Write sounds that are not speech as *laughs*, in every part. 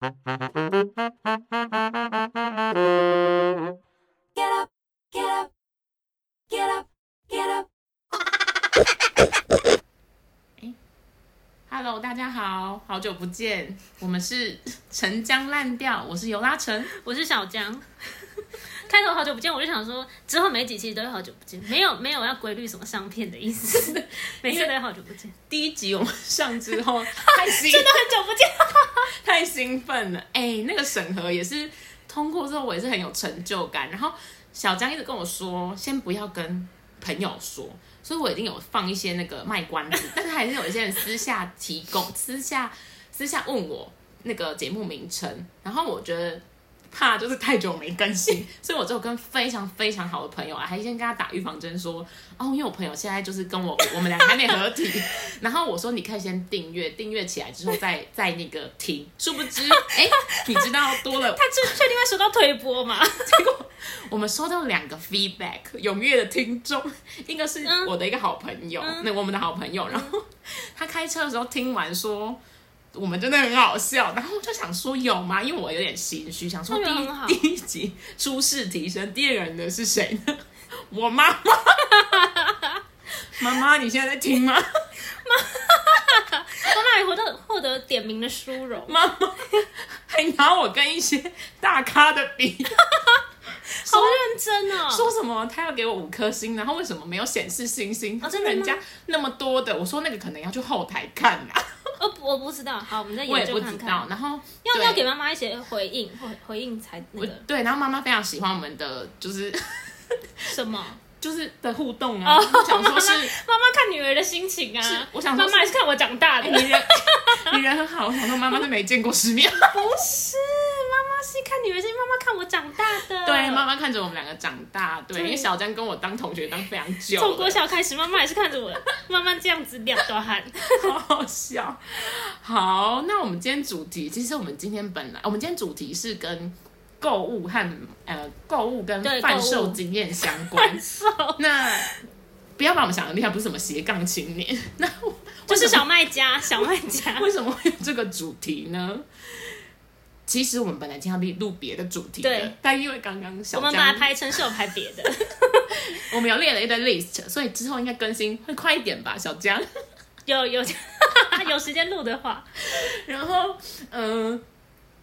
*laughs* Hello，大家好，好久不见，我们是陈江烂调，我是尤拉陈。*laughs* 我是小江。开头好久不见，我就想说，之后每几期都会好久不见，没有没有要规律什么上片的意思，*laughs* 每次都会好久不见，第一集我们上之后真的很久不见。太兴奋了，哎、那个审核也是通过之后，我也是很有成就感。然后小江一直跟我说，先不要跟朋友说，所以我已经有放一些那个卖关子，*laughs* 但是还是有一些人私下提供，私下私下问我那个节目名称，然后我觉得。怕就是太久没更新，*laughs* 所以我就跟非常非常好的朋友啊，还先跟他打预防针说，哦，因为我朋友现在就是跟我，我们俩还没合体，*laughs* 然后我说你可以先订阅，订阅起来之后再 *laughs* 再那个听，殊不知，哎、你知道多了，他确确定会收到推播吗？我们收到两个 feedback，踊跃的听众，一个是嗯我的一个好朋友，那我们的好朋友，然后他开车的时候听完说。我们真的很好笑，然后我就想说有吗？因为我有点心虚，想说第一第一集初试提升，第二个人的是谁呢？*laughs* 我妈妈。*laughs* 妈妈，你现在在听吗？妈妈也获得获得点名的殊荣，妈妈还拿我跟一些大咖的比，*laughs* 好认真哦。说什么他要给我五颗星，然后为什么没有显示星星？哦真的吗人家那么多的，我说那个可能要去后台看啦，哦，我不知道，好，我们再我也研究看不知道。然后对要要给妈妈一些回应，回回应才那个对，然后妈妈非常喜欢我们的就是 *laughs* 什么。就是的互动啊，哦，我想说是妈妈看女儿的心情啊，是我想说妈妈还是看我长大的。你人 *laughs* 你人很好，我想说妈妈是没见过世面。不是看女儿，是妈妈看我长大的。对，妈妈看着我们两个长大，对，對因为小江跟我当同学当非常久了，从国小开始，妈妈也是看着我 *laughs* 慢慢这样子两段汗。好好笑。好，那我们今天主题，其实我们今天本来，我们今天主题是跟购物和呃购物跟对贩售经验相关。那不要把我们想的厉害，不是什么斜杠青年。那就是小卖家，小卖家。*laughs* 为什么会有这个主题呢？其实我们本来今天要录别的主题的对，但因为刚刚小我们本来江排程是有排别的，*laughs* 我们有列了一堆 list，所以之后应该更新会快一点吧，小江。*laughs* 有有 *laughs* 有时间录的话，然后，嗯、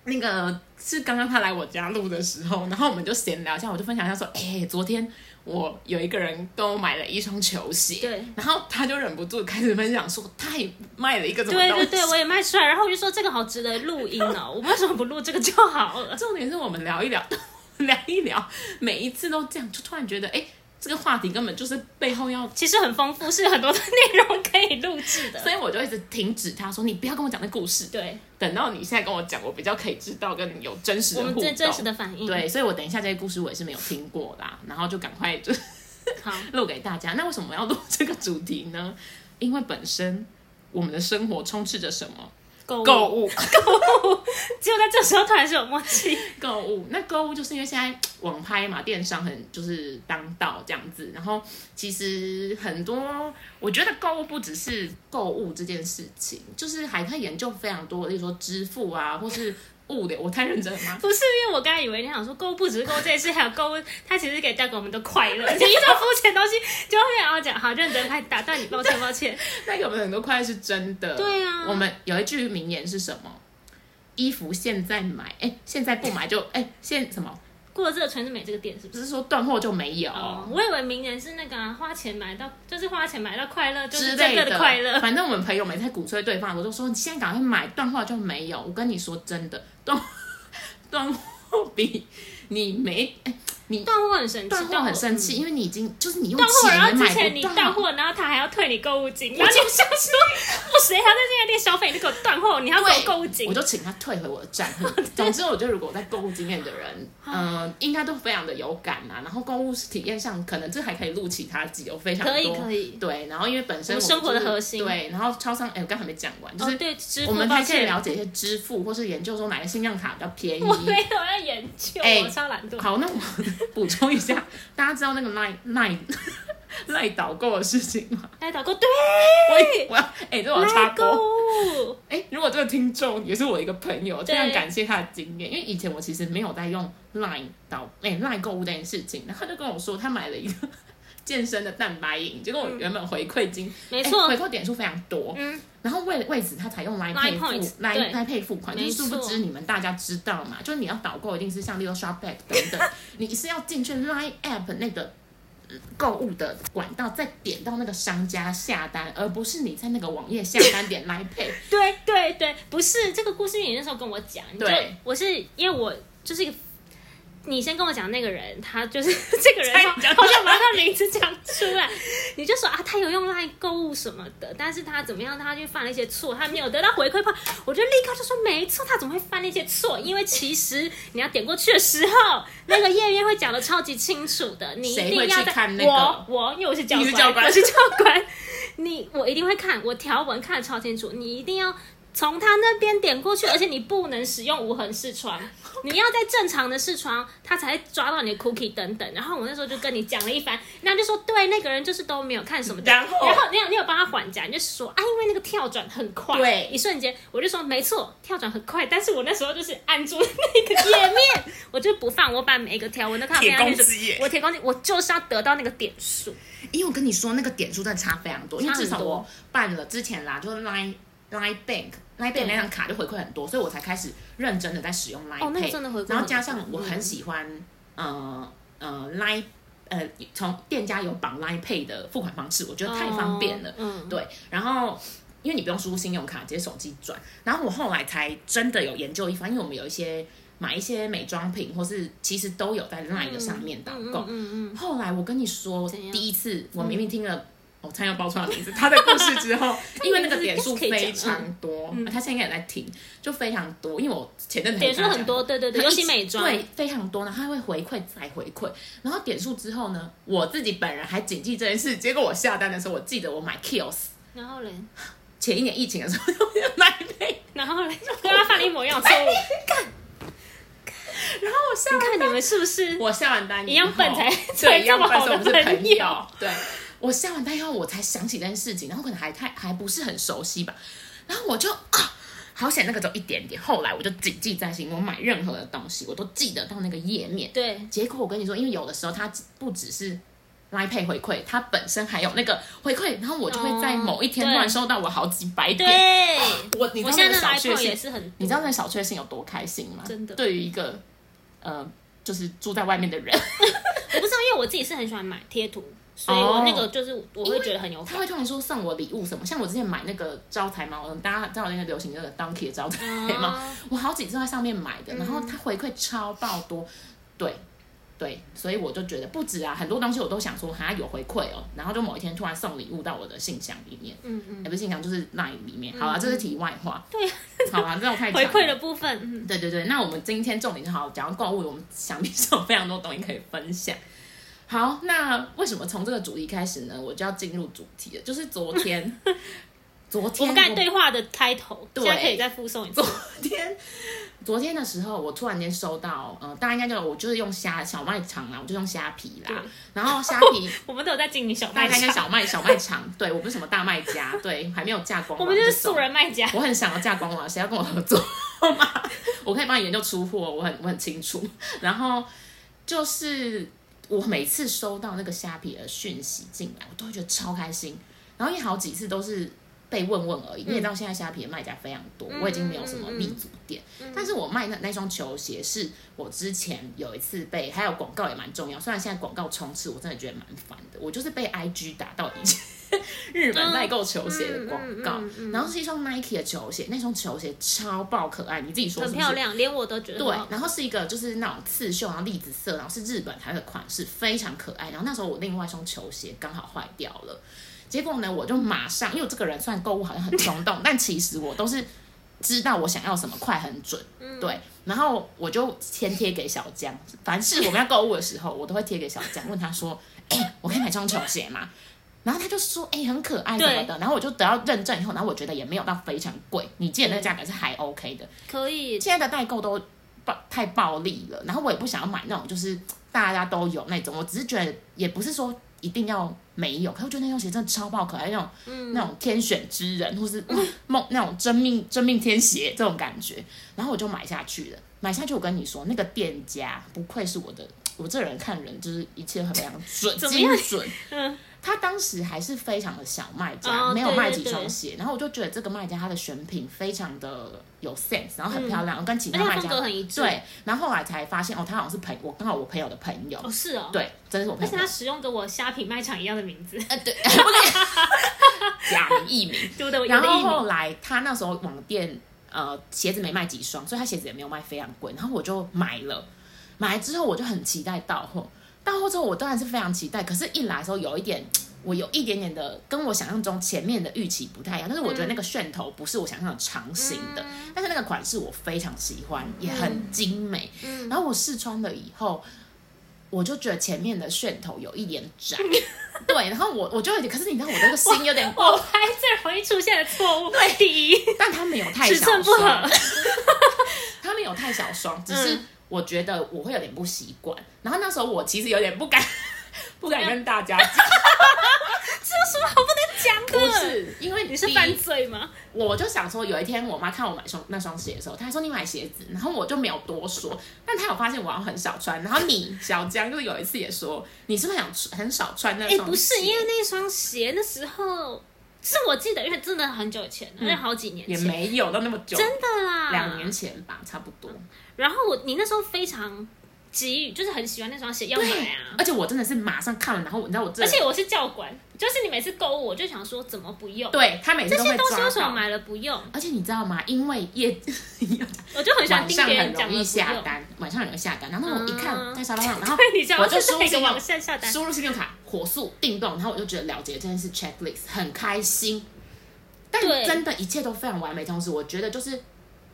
那个是刚刚他来我家录的时候，然后我们就闲聊一下，我就分享一下说，哎、昨天我有一个人跟我买了一双球鞋，对，然后他就忍不住开始分享说，他也卖了一个什么东西。对对对，我也卖出来，然后我就说这个好值得录音哦，*laughs* 我们为什么不录这个就好了？重点是我们聊一聊，*laughs* 聊一聊，每一次都这样，就突然觉得，哎、这个话题根本就是背后要。其实很丰富，是很多的内容可以录制的。所以我就一直停止他说：“你不要跟我讲那故事，对，等到你现在跟我讲，我比较可以知道跟你有真实的我互动。”们真真实的反应。，对，所以我等一下这些故事我也是没有听过啦，然后就赶快就 *laughs* 好，录给大家。那为什么要录这个主题呢？因为本身我们的生活充斥着什么？购物购物，*laughs* 结果在这时候突然是有默契。购物。那购物就是因为现在网拍嘛，电商很就是当道这样子。然后其实很多，我觉得购物不只是购物这件事情，就是还可以研究非常多，例如说支付啊，或是物流。我太认真了吗？不是因为我刚才以为你想说购物不只是购物这件事，还有购物，它其实可以带给我们的快乐。*laughs* 你一到肤浅的东西，就后面要讲好认真，快打断你，抱歉抱歉。那有没有很多快乐是真的？对啊我们有一句名言是什么？衣服现在买，哎、现在不买就哎、现什么？过了这个纯是美这个店是不是？不是说断货就没有、哦，我以为明年是那个、啊、花钱买到，就是花钱买到快乐，就是这个的快乐。反正我们朋友们在鼓吹对方，我就说你现在赶快买，断货就没有。我跟你说真的，断 *laughs* 断货比你没哎、你断货很神奇，断货很生气，嗯因为你已经就是你用断货，然后钱买之前你。断货，然后他还要退你购物金，然后你就想说，我谁还在这家店消费，你给我断货，你还要给我购物金我，就请他退回我的账户。*laughs* 总之，我觉得如果在购物经验的人，嗯、应该都非常的有感啊。然后购物体验上，可能这还可以录其他集，有非常多。可以可以。对，然后因为本身我生活的核心对，然后超商，哎，我刚还没讲完，就哦，是对，支付我们还可以了解一些支付，或是研究说哪个信用卡比较便宜。我没有要研究，哎我超懒惰。好，那我 *laughs* 补充一下，大家知道那个 Line Line *laughs* 赖导购的事情吗？赖导购，对，我我要哎、这我要插购播。物，*laughs* 哎、如果这个听众也是我一个朋友，非常感谢他的经验，因为以前我其实没有在用 Line 导哎、Line 购物这件事情，然后他就跟我说他买了一个健身的蛋白饮，结果我原本回馈金，哎没错回，馈点数非常多，嗯，然后为为此他才用 Line Pay 付 Line Pay 付款，就没是殊不知你们大家知道嘛，就是你要导购一定是像例如 Shopback 等等，*laughs* 你是要进去 Line App 那个。呃购物的管道再点到那个商家下单，而不是你在那个网页下单点 Line *laughs* Pay。对对对，不是这个故事，你那时候跟我讲，对我是因为我就是一个。你先跟我讲那个人，他就是 *laughs* 这个人，好像把他名字讲出来，你就说啊，他有用来购物什么的，但是他怎么样，他就犯了一些错，他没有得到回馈吧，我就立刻就说没错，他怎么会犯那些错？因为其实你要点过去的时候，那个页面会讲的超级清楚的，你一定要在看那个？我我因为我是教官，你是教官。我是教官，你我一定会看，我条文看的超清楚，你一定要从他那边点过去，而且你不能使用无痕视窗，*laughs* 你要在正常的视窗，他才会抓到你的 cookie 等等。然后我那时候就跟你讲了一番，然后就说对，那个人就是都没有看什么的，然后？然后你有你有帮他缓夹，你就说啊，因为那个跳转很快，对。一瞬间我就说没错，跳转很快，但是我那时候就是按住那个页面，我就不放，我把每一个条文都看我铁公鸡，我就是要得到那个点数。因为我跟你说，那个点数真的差非常多，因为至少我办了之前啦，就是 Line Line Bank Line Bank 对那张卡就回馈很多，所以我才开始认真的在使用 Line 哦那个 Pay，、真的回馈然后加上我很喜欢、呃呃 Line 呃从店家有绑 Line Pay 的付款方式，我觉得太方便了。哦嗯，对，然后因为你不用输入信用卡，直接手机转。然后我后来才真的有研究一番，因为我们有一些买一些美妆品，或是其实都有在 Line 的上面导购。嗯嗯嗯，后来我跟你说，第一次我明明听了。我差点要报出他的名字，他的故事之后，*laughs* 因为那个点数非常多，他现在应该也在听，就非常多。因为我前阵子点数很多，对对对，尤其美妆，对非常多，然后他会回馈再回馈，然后点数之后呢，我自己本人还谨记这件事，结果我下单的时候，我记得我买 Kills 然后嘞，前一年疫情的时候用买配，*laughs* 然后嘞，跟他犯了一模一样的错误。*laughs* 然后我下你看你们是不是？我下完单一样笨才对一样笨，这么好的所以我们是朋友。对，我下完单以后，我才想起这件事情，然后可能还太还不是很熟悉吧，然后我就啊。好险，那个只有一点点。后来我就谨记在心，我买任何的东西，我都记得到那个页面。对，结果我跟你说，因为有的时候它不只是 Line Pay 回馈，它本身还有那个回馈，然后我就会在某一天哦突然收到我好几百点。对，我你知道那小确幸，是很，你知道那个小确幸有多开心吗？真的对于一个呃，就是住在外面的人，*laughs* 我不知道，因为我自己是很喜欢买贴图，所以我那个就是我会觉得很有感。他会突然说送我礼物什么，像我之前买那个招财猫，大家知道那个流行那个 Donkey 的招财猫，啊我好几次在上面买的，然后他回馈超爆多，对对，所以我就觉得不止啊，很多东西我都想说还有回馈哦，然后就某一天突然送礼物到我的信箱里面，嗯嗯，也不是信箱就是 Line 里面，好啊，这是题外话，对，好啊，这种太 *laughs* 回馈的部分，嗯，对对对，那我们今天重点就好讲到购物，我们想必是有非常多东西可以分享。好，那为什么从这个主题开始呢？我就要进入主题了，就是昨天，*laughs* 昨我天们刚才对话的开头，对现在可以再附送一次昨。天昨天的时候，我突然间收到，呃，大家应该就我就是用虾小卖场啦，我就用虾皮啦，然后虾皮 *laughs* 我们都有在经营小大卖场，家应该小卖小卖场，对我不是什么大卖家，对，还没有架光，*laughs* 我们就是素。人卖家。我很想要架光了，谁要跟我合作吗？我可以帮你研究出货，我很我很清楚。然后就是我每次收到那个虾皮的讯息进来，我都会觉得超开心。然后也好几次都是被问问而已，你也知道现在虾皮的卖家非常多，我已经没有什么立足点。但是我卖那那双球鞋是我之前有一次被，还有广告也蛮重要。虽然现在广告充斥，我真的觉得蛮烦的。我就是被 IG 打到以前 *laughs* 日本代购球鞋的广告，嗯嗯嗯嗯然后是一双 Nike 的球鞋，那双球鞋超爆可爱，你自己说是是？很漂亮，连我都觉得对，然后是一个就是那种刺绣，然后栗子色，然后是日本才有的款式，非常可爱。然后那时候我另外一双球鞋刚好坏掉了，结果呢，我就马上，因为我这个人虽然购物好像很冲动，但其实我都是知道我想要什么，快很准，对。然后我就先贴给小江，凡是我们要购物的时候，我都会贴给小江，问他说：“哎、我可以买这双球鞋吗？”然后他就说：“哎、很可爱什么的。”然后我就得到认证以后，然后我觉得也没有到非常贵，你记得那个价格是还 OK 的。可以。现在的代购都暴太暴利了，然后我也不想要买那种就是大家都有那种，我只是觉得也不是说一定要没有，可是我觉得那双鞋真的超爆可爱，那种、嗯。那种天选之人，或是哇梦那种真命真命天鞋这种感觉，然后我就买下去了。买下去，我跟你说，那个店家不愧是我的，我这人看人就是一切很非常准精准。嗯，他当时还是非常的小卖家，哦没有卖几对对对双鞋，然后我就觉得这个卖家他的选品非常的有 sense，然后很漂亮，跟其他卖家很一致对，然后后来才发现哦，他好像是朋我刚好我朋友的朋友，哦是哦，，对，真的是我朋友。而且他使用跟我虾品卖场一样的名字，呃，对，*laughs* 不对，假名艺名。*laughs* 对不对？然后后来他那时候网店呃鞋子没卖几双，所以他鞋子也没有卖非常贵，然后我就买了，买了之后我就很期待到货，到货之后我当然是非常期待，可是一来的时候有一点。我有一点点的跟我想象中前面的预期不太一样，但是我觉得那个楦头不是我想象的长型的，但是那个款式我非常喜欢，也很精美。嗯然后我试穿了以后，我就觉得前面的楦头有一点窄，*laughs* 对，然后我我就有点，可是你知道我这个心有点过我拍最容易出现的错误，对，第一，但它没有太小尺寸不双合，*laughs* 它没有太小双，只是嗯我觉得我会有点不习惯。然后那时候我其实有点不敢，*laughs* 不敢跟大家讲，*laughs* 这有什么好不能讲的不？是因为你是犯罪吗？我就想说，有一天我妈看我买双那双鞋的时候，她还说你买鞋子，然后我就没有多说，但她有发现我好像很少穿。然后你小江就有一次也说，你是不是想很少穿那哎、双鞋？不是，因为那双鞋那时候是我记得，因为真的很久以前，因为好几年也，没有到那么久，真的啦，两年。前吧，差不多。然后我你那时候非常急于，就是很喜欢那双鞋，要买啊。而且我真的是马上看了，然后你知道我这，而且我是教官，就是你每次购物，我就想说怎么不用？对他每次这些东西为什么到。买了不用？而且你知道吗？因为夜我就很喜欢晚别人很容易。下单，晚上很容易下单。然后我一看嗯在沙发上，然后对，你我就输入信用下单？输入信用卡火速定动，然后我就觉得了解这件事 checklist 很开心。但真的一切都非常完美，同时我觉得就是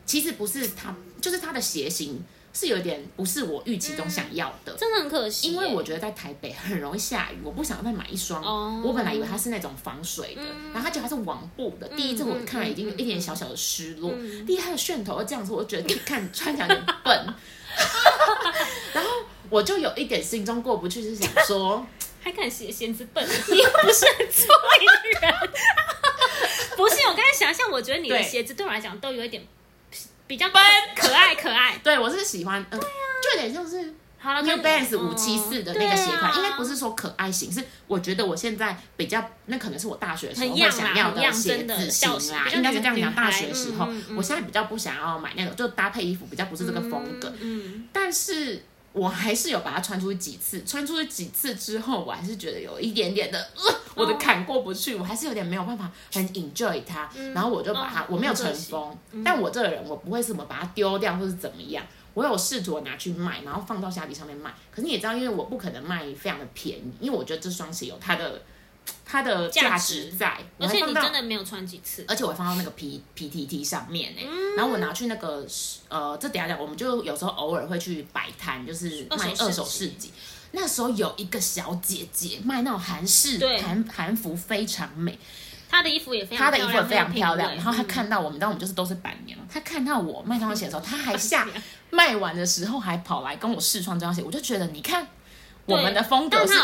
其实不是它，就是它的鞋型是有点不是我预期中想要的。真的很可惜，因为我觉得在台北很容易下雨，我不想再买一双。哦我本来以为它是那种防水的，嗯然后它结果它是网布的。第一次我看了已经有一点小小的失落，嗯第一它的楦头又这样子，我就觉得看穿起来有点笨。*laughs* 然后我就有一点心中过不去，是想说，还敢写鞋子笨，你又不是很聪明的人。*laughs* 不是，我刚才想象，我觉得你的鞋子对我来讲都有一点比较奔可爱可爱。*laughs* 对我是喜欢，嗯、就有点像是好了 New 跟 Balance 哦五七四的那个鞋款，对啊应该不是说可爱型，是我觉得我现在比较，那可能是我大学的时候想要的鞋子型啦，应该是这样讲。大学时候我现在比较不想要买那种，就搭配衣服比较不是这个风格，嗯，但是。我还是有把它穿出去几次，穿出去几次之后，我还是觉得有一点点的，呃，我的坎过不去，我还是有点没有办法很 enjoy 它，然后我就把它，哦我没有尘很可惜封，但我这个人我不会什么把它丢掉或是怎么样，我有试图拿去卖，然后放到虾皮上面卖。可是你也知道，因为我不可能卖非常的便宜，因为我觉得这双鞋有它的它的价价值值在，而且你真的没有穿几次，而且我还放到那个 P P T T 上面呢、嗯。然后我拿去那个呃，这等下讲，我们就有时候偶尔会去摆摊，就是卖二二手市集。那时候有一个小姐姐卖那种韩式韩韩服，非常美，她的衣服也非常她的衣服也非常漂亮。然后她嗯。看到我们，当我们就是都是板娘，她看到我卖这双鞋的时候，她还 *laughs* 下卖完的时候还跑来跟我试穿这双鞋，我就觉得你看我们的风格是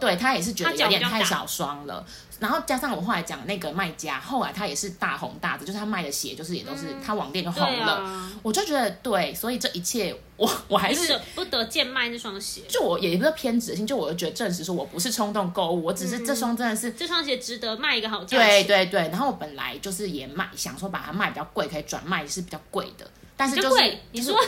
对他也是觉得有点太小双了，然后加上我后来讲那个卖家，后来他也是大红大紫，就是他卖的鞋就是也都是、他网店就红了，啊，我就觉得对，所以这一切我 *laughs* 我还是不得不得贱卖那双鞋，就我也不是偏执性，就我就觉得证实说我不是冲动购物，我只是这双真的是。这双鞋值得卖一个好价钱。对对对，然后我本来就是也卖，想说把它卖比较贵，可以转卖是比较贵的，但是就是你就是说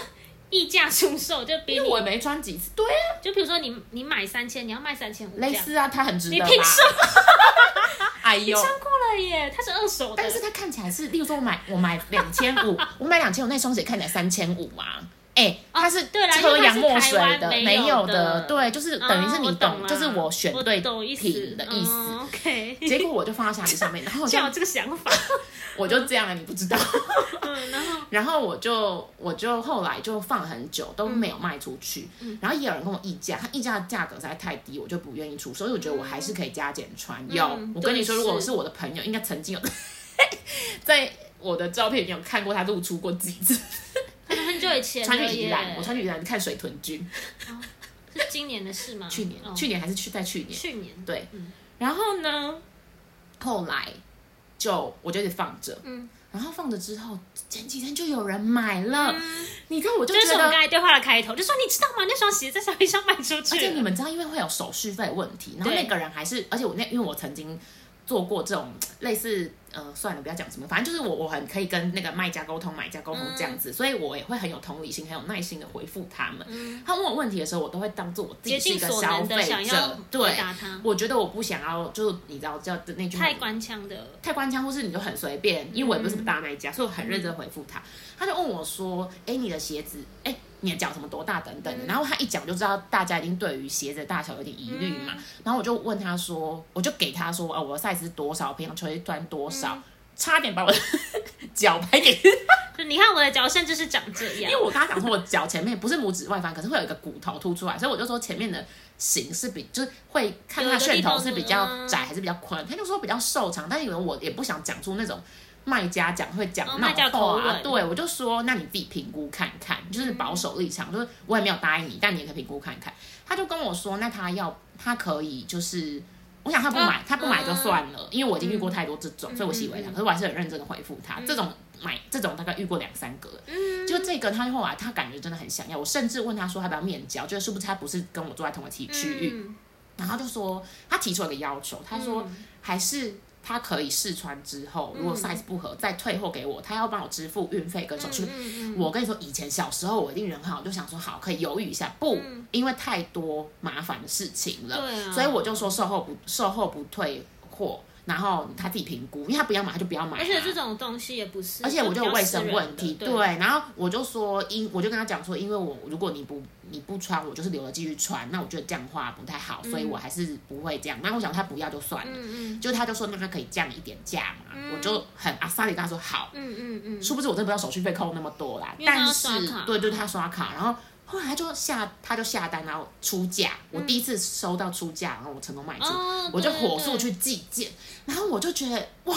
溢价出售，就比你因为我也没穿几次，对啊，就比如说你你买三千，你要卖三千五，这样。蕾丝啊，它很值得吧？你凭什 *laughs* 哎呦，穿过了耶，它是二手的，但是它看起来是，例如说我买我买两千五，我买两千五，那双鞋看起来三千五嘛。哎、它是对洋墨水的，没没有的的，对，就是等于是哦你懂，就是我选我对品的意思。嗯 OK，结果我就放到虾皮上面，然后我就有这个想法，*laughs* 我就这样了，你不知道。嗯，然后 *laughs* 然后我就我就后来就放了很久都没有卖出去，嗯然后也有人跟我议价，他议价的价格实在太低，我就不愿意出，所以我觉得我还是可以加减穿。有，我跟你说，如果是我的朋友，应该曾经有 *laughs* 在我的照片里面有看过他露出过几次，很久以前穿了耶。去宜兰，我穿去宜兰看水豚君，是今年的事吗？去年，哦。去年还是去在去年，去年，对。嗯，然后呢，后来就我就一直放着，嗯，然后放着之后，前几天就有人买了，你看我就这是。我们刚才对话的开头，就说你知道吗？那双鞋在小黑箱卖出去，而且你们知道，因为会有手续费问题，然后那个人还是，而且我那因为我曾经做过这种类似，呃，算了，不要讲什么，反正就是我我很可以跟那个卖家沟通、买家沟通这样嗯子，所以我也会很有同理心、很有耐心的回复他们。他问我问题的时候，我都会当做我自己是一个消费者，对。我觉得我不想要，就是你知道叫那句太官腔的，太官腔，或是你就很随便，因为我也不是什么大卖家，所以我很认真回复他。他就问我说：“哎、你的鞋子，哎、你的脚什么多大等等的。然后他一讲就知道大家已经对于鞋子的大小有点疑虑嘛。然后我就问他说，我就给他说，哦，我的 size 是多少，平常垂端多少，差点把我的 *laughs* 脚拍给，*laughs* 就你看我的脚甚至是长这样因为，我跟他讲说，我脚前面不是拇指外翻，可是会有一个骨头凸出来，所以我就说前面的形是比就是会看它楦头是比较窄还是比较宽，他就说比较瘦长，但是因为我也不想讲出那种。卖家讲会讲那哦卖家种话、啊，对我就说，那你自己评估看看，就是保守立场，就是我也没有答应你，但你也可以评估看看。他就跟我说，那他要他可以就是，我想他不买，嗯他不买就算了，因为我已经遇过太多这种，所以我习以为常。嗯。可是我还是很认真的回复他，这种买这种大概遇过两三个了。就这个，他后来他感觉真的很想要，我甚至问他说要不要面交，就是不是他不是跟我坐在同个区区域，嗯。然后他就说他提出了一个要求，他说还是他可以试穿之后，如果 size 不合再退货给我，他要帮我支付运费跟手续费。嗯我跟你说，以前小时候我一定人很好，就想说好可以犹豫一下，不，因为太多麻烦的事情了，所以我就说售后不售后不退货，然后他自己评估，因为他不要买他就不要买、啊，而且这种东西也不是，而且我就有卫生问题，对。对，然后我就说，因我就跟他讲说，因为我如果你不你不穿，我就是留了继续穿，那我觉得这样的话不太好，所以我还是不会这样。那我想他不要就算了，嗯嗯就他就说那他可以降一点价嘛，我就很阿萨里跟他说好，嗯嗯嗯，殊不知我真的不知道手续费扣那么多啦，但是对对，他刷卡，然后。后来他就下，他就下单，然后出价。我第一次收到出价，然后我成功卖出，哦我就火速去寄件，然后我就觉得哇，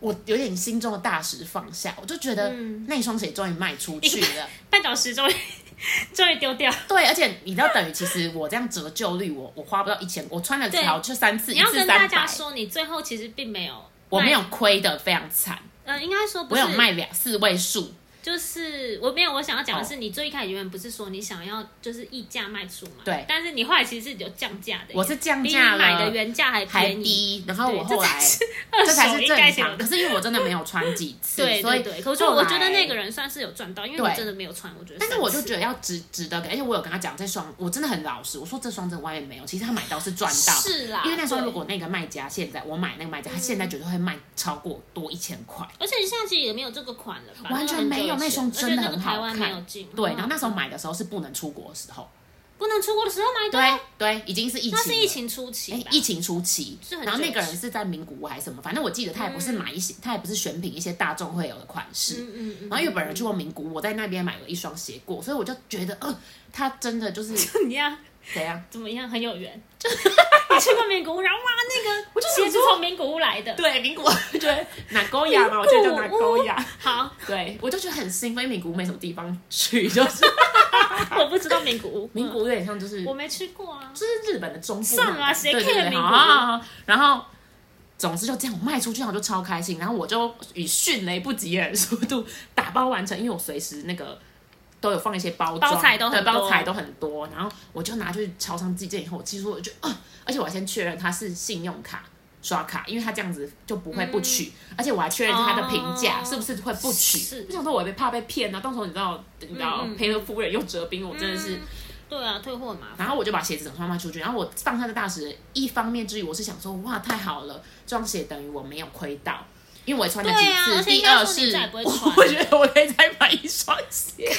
我有点心中的大石放下，我就觉得嗯那双鞋终于卖出去了。绊脚石终于 *laughs* 终于丢掉。对，而且你知道，等于其实我这样折旧率，我我花不到一千，我穿了对条就三次，你一要跟大家次三百，说，你最后其实并没有，我没有，亏的非常惨，呃，应该说不是我有卖两四位数，就是我没有，我想要讲的哦是，你最一开始原本不是说你想要就是溢价卖出嘛？对但是你后来其实是有降价的，我是降比你价了，买的原价还还便宜。低，然后我后来这才是正常。可是因为我真的没有穿几次，所以对对对，可是我觉得那个人算是有赚到，因为对你真的没有穿，我觉得。但是我就觉得要值值得给，而且我有跟他讲这双，我真的很老实，我说这双真的外面没有，其实他买到是赚到，是啦，因为那时候如果那个卖家现在我买那个卖家，他现在绝对会卖超过多一千块。而且现在其实也没有这个款了吧？完全没有那双真的很好台湾没有看进。对，然后那时候买的时候是不能出国的时候，不能出国的时候买的，对对，已经是疫情，那是疫情初期疫情初期是，然后那个人是在名古屋还是什么，反正我记得他也不是买一些，他也不是选品一些大众会有的款式。嗯嗯嗯。然后因为本人去过名古屋，我在那边买了一双鞋过，所以我就觉得，呃，他真的就是 *laughs* 怎么样？怎样？怎么样？很有缘。就 *laughs* 你去过名古屋，然后哇，那个我就想鞋子从名古屋来的。对，名古屋 *laughs* 就觉得哪沟雅嘛，我就哪沟雅。好，对，我就觉得很兴奋，因为名古屋没什么地方去，就是 *laughs* 我不知道名古屋。名古屋有点像就是嗯我没去过啊。就是日本的中部算了啦那种谁对对 care 对，名古屋好好好好然后总之就这样我卖出去，然后我就超开心，然后我就以迅雷不及掩耳速度打包完成，因为我随时那个。都有放一些包装，包材都很对，多包材都很多，然后我就拿去超商寄件以后，我其实我就啊，而且我还先确认它是信用卡刷卡，因为它这样子就不会不取，而且我还确认它的评价哦是不是会不取。是我想说我也怕被骗啊，到时候你知道，你知道嗯嗯赔了夫人又折兵，我真的是。嗯对啊，退货很麻烦。然后我就把鞋子整双卖出去，然后我放下的大石，一方面之余我是想说，哇，太好了，这双鞋等于我没有亏到，因为我也穿了几次。第二是说你再也不 *laughs* 觉得我可以再买一双鞋。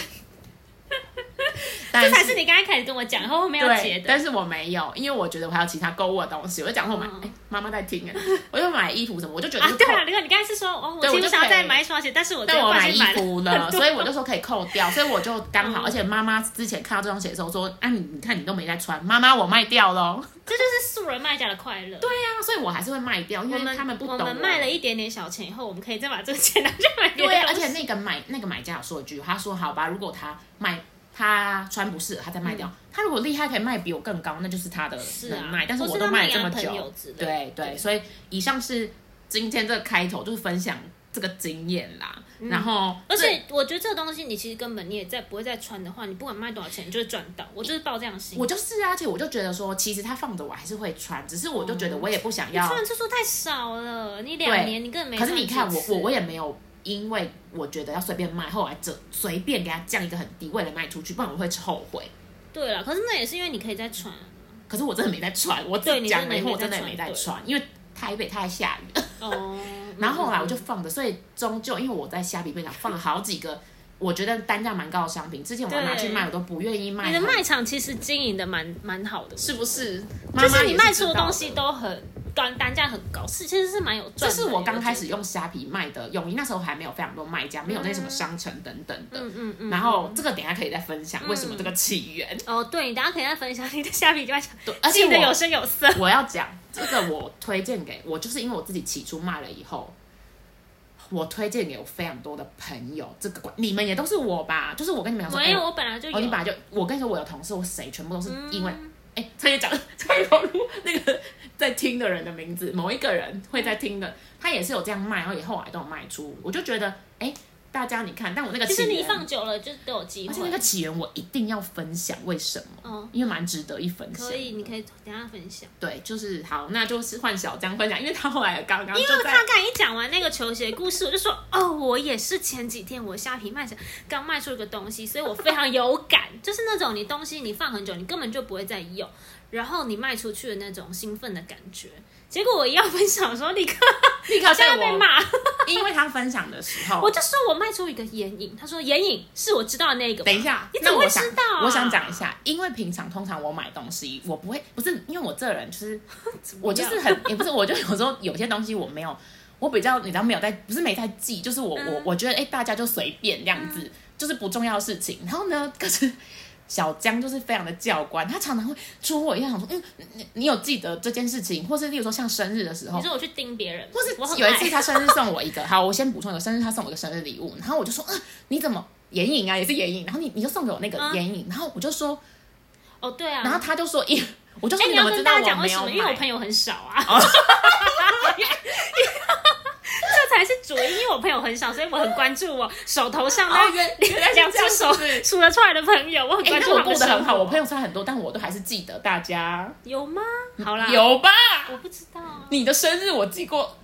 但这才是你刚刚开始跟我讲，然后后面要结，的。但是我没有，因为我觉得我还有其他购物的东西，我就讲说我买，妈妈在听哎，我就买衣服什么，我就觉得啊，对啊，你看你刚才是说，哦，我就其实想要再买一双鞋，但是我但我买衣服了，所以我就 *laughs* 说可以扣掉，所以我就刚好，嗯而且妈妈之前看到这双鞋的时候说，啊你你看你都没在穿，妈妈我卖掉喽。*laughs* 这就是素人卖家的快乐。对，对呀、所以我还是会卖掉，因为他们不懂我们卖了一点点小钱以后，我们可以再把这个钱拿去买别的对，东西而且那个买那个买家有说一句，他说好吧，如果他卖他穿不适合，他再卖掉。他如果厉害可以卖比我更高，那就是他的是啊能卖。但是我都卖这么久对对，对所以以上是今天这个开头，就是分享这个经验啦。然后，嗯而且我觉得这个东西你其实根本你也再不会再穿的话，你不管卖多少钱，你就会赚到。我就是抱这样的心。我就是啊，而且我就觉得说，其实他放着我还是会穿，只是我就觉得我也不想要。你穿的次数太少了，你两年你根本没可。是你看我我我也没有，因为我觉得要随便卖，后来这随便给它降一个很低，为了卖出去，不然我会后悔。对了，可是那也是因为你可以再穿。可是我真的没在穿，我自己讲没我真的没在穿，因为台北太下雨。哦。*laughs* 然后后来我就嗯放着，所以终究因为我在虾皮店上放了好几个，我觉得单价蛮高的商品，之前我要拿去卖，我都不愿意卖。你的卖场其实经营的蛮蛮好的，是不是？就妈妈也是你卖出的东西都很单单价很高，是其实是蛮有这赚这。是我刚开始用虾皮卖的泳衣，那时候还没有非常多卖家，没有那什么商城等等的。嗯嗯嗯。然后这个等下可以再分享为什么这个起源。哦，对，你等下可以再分享你的虾皮卖场，对，*laughs* 而且我记得有声有色。我要讲这个，我推荐给我，就是因为我自己起初卖了以后，我推荐给我非常多的朋友。这个观你们也都是我吧？就是我跟你们讲说，没有，哎我本来就有。哦，你本来就我跟你说，我有同事，我谁全部都是因为嗯哎，差点讲差点暴露那个在听的人的名字，某一个人会在听的，他也是有这样卖，然后也后来都有卖出，我就觉得哎，大家你看，但我那个其实你放久了就都有机会而且那个。起源我一定要分享，为什么？嗯，因为蛮值得一分享可。以，你可以等下分享。对，就是好，那就是换小江分享，因为他后来刚刚因为他刚一讲完那个球鞋故事，我就说哦，我也是前几天我虾皮卖场刚卖出一个东西，所以我非常有感，就是那种你东西你放很久，你根本就不会再用，然后你卖出去的那种兴奋的感觉。结果我一要分享的时候，立刻立刻好像要被骂，*laughs* 因为他分享的时候，我就说我卖出一个眼影，他说眼影是我知道的那个，等一下，你怎么会知道啊？我想讲一下，因为平常通常我买东西，我不会，不是因为我这人就是，*laughs* 我就是很，也不是，我就有时候有些东西我没有，我比较你知道没有在，不是没在记，就是我、我我觉得哎、大家就随便这样子，就是不重要的事情。然后呢，可是小江就是非常的教官，他常常会戳我一下，想说，嗯，你你有记得这件事情，或是例如说像生日的时候你，说我去盯别人，或是有一次他生日送我一个，*laughs* 好，我先补充一个，生日他送我一个生日礼物，然后我就说，嗯、你怎么眼影啊，也是眼影，然后你你就送给我那个嗯眼影，然后我就说，哦对啊，然后他就说，咦 *laughs* 我就说哎，你要跟怎么知道大家讲为什么？我没有？因为我朋友很少啊。*laughs* 这才是主因，因为我朋友很少，所以我很关注我手头上哦那原原来是两只手数得出来的朋友，我很哎、关注我过得很好，我朋友差很多，但我都还是记得大家有吗？好啦，有吧？我不知道啊。你的生日我记过，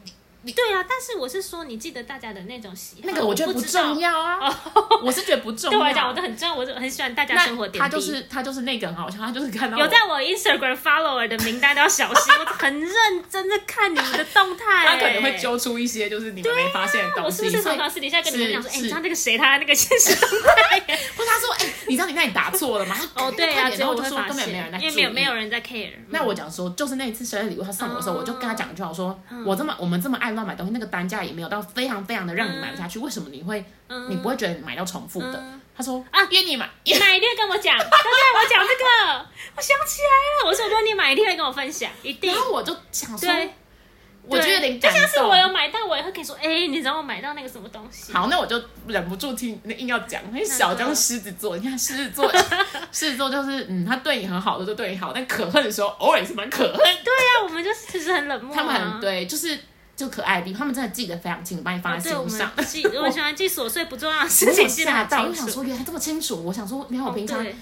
对啊，但是我是说，你记得大家的那种喜好，那个我觉得不重。要啊，*laughs* 我是觉得不重要。对我来讲，我都很重要，我就很喜欢大家生活点滴。他就是他就是那个很好笑，他就是看到有在我 Instagram follower 的名单都要小心，我很认真的看你们的动态、*laughs* 他可能会揪出一些就是你们没发现的东西，我是不是常常私底下跟你们讲说，哎、是你知道那个谁他那个现实动态？*laughs* 不是他说，哎、你知道你那里打错了吗？哦，对啊，然后我就说根本没有人因为没有没有人在 care。那我讲说，就是那一次生日礼物他送我的时候，哦我就跟他讲一句话，我说、我这么我们这么爱乱买东西，那个单价也没有到非常非常的让你买不下去，为什么你会、嗯你不会觉得你买到重复的？嗯他说啊约你买，你买一定会跟我讲，对不对？我讲这个，我想起来了，我说如果你买一定会跟我分享，一定然。后我就想说，对，我觉得有点就感动。像是我有买到，我也会可以说，哎、你知道我买到那个什么东西？好，那我就忍不住听，那硬要讲。因为小张狮子座，你看狮子座，狮子座就是嗯，他对你很好的就对你好，但可恨的时候偶尔也是蛮可恨。对啊，我们就是其实很冷漠、啊。他们很对，就是就可爱的地方，他们真的记得非常清楚，把你放在心上。们 *laughs* 记，我们喜欢记琐碎不重要的 *laughs* 事情，记得很吓到，我。想说原来这么清楚。我想说，原来我平常对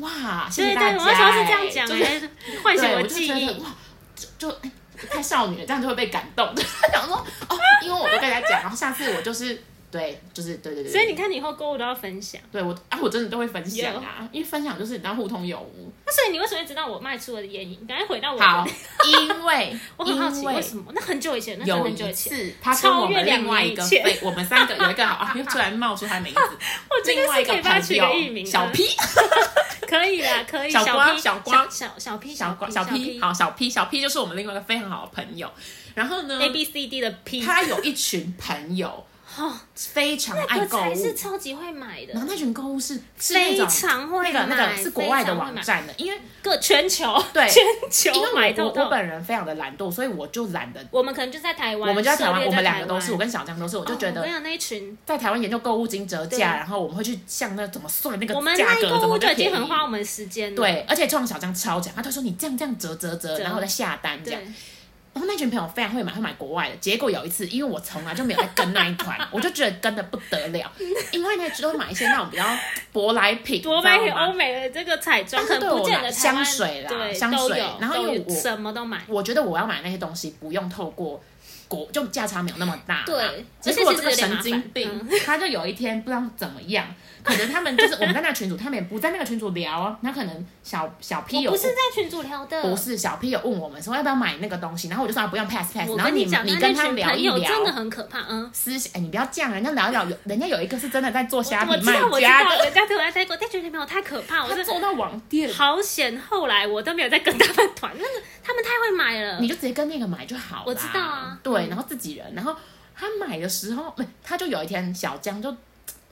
哇，谢对对，谢大家。我那时候是这样讲就是哎，唤醒，我记忆。哇，就就、哎太少女了，这样就会被感动。*laughs* 想说哦，因为我都跟大家讲，然后下次我就是对，就是对对对。所以你看，你以后购物都要分享。对我啊，我真的都会分享啊，因为分享就是然后互通有无。那所以你为什么会知道我卖出了的眼影？赶快回到我。好，*laughs* 因为 *laughs* 我很好奇因为为什么？那很久以前，那真的有很久以前。是，他跟我们超越两另外一个年以前非，我们三个有一个好啊，又突然冒出他名字，*laughs* 我另外一个朋友。小 P，可以啦，可以。小瓜 P，小瓜小小 P，小瓜小 P，好小 P 小 P 就是我们另外一个非常好的朋友。然后呢 A B C D 的 P。他有一群朋友哦，非常爱购那个才是。超级会买的然，后那群购物是是那非种常会那个那个是国外的网站的，因为各全球对全球因为我我。本人非常的懒惰，所以我就懒得。我们可能就在台湾，我们就在台湾，我们两个都是，我跟小江都是，我就觉得哦我跟你讲那一群，在台湾研究购物金折价，然后我们会去像那怎么算那个我们价那购格怎么物就已经。很花我们时间了。对，而且这种小江超强，他就说你这样这样折折折，然后再下单这样。然后那群朋友非常会买，会买国外的。结果有一次，因为我从来就没有在跟那一团，*laughs* 我就觉得跟的不得了，因为呢都买一些那种比较舶来品，多买你知道吗？欧美的这个彩妆，可但是对我能不见得来台湾香水啦香水然后因为我什么都买，我觉得我要买那些东西不用透过国，就价差没有那么大啦。对其实有点麻神经烦病，他就有一天不知道怎么样，可能他们就是我们在那个群组，他们也不在那个群组聊啊，那可能小小 P 有我不是在群组聊的，不是小 P 有问我们说要不要买那个东西，然后我就说啊不用 pass pass，我然后你你跟他聊一聊友真的很可怕，嗯。私哎你不要这样，人家聊一聊，有人家有一个是真的在做虾我皮卖知道，我知道，家的，人家对我在泰国，但群朋友太可怕，我做到网店，好险。后来我都没有再跟他们团，那个他们太会买了。你就直接跟那个买就好了我知道啊对，对然后自己人，然后他买的时候，没，他就有一天小江就，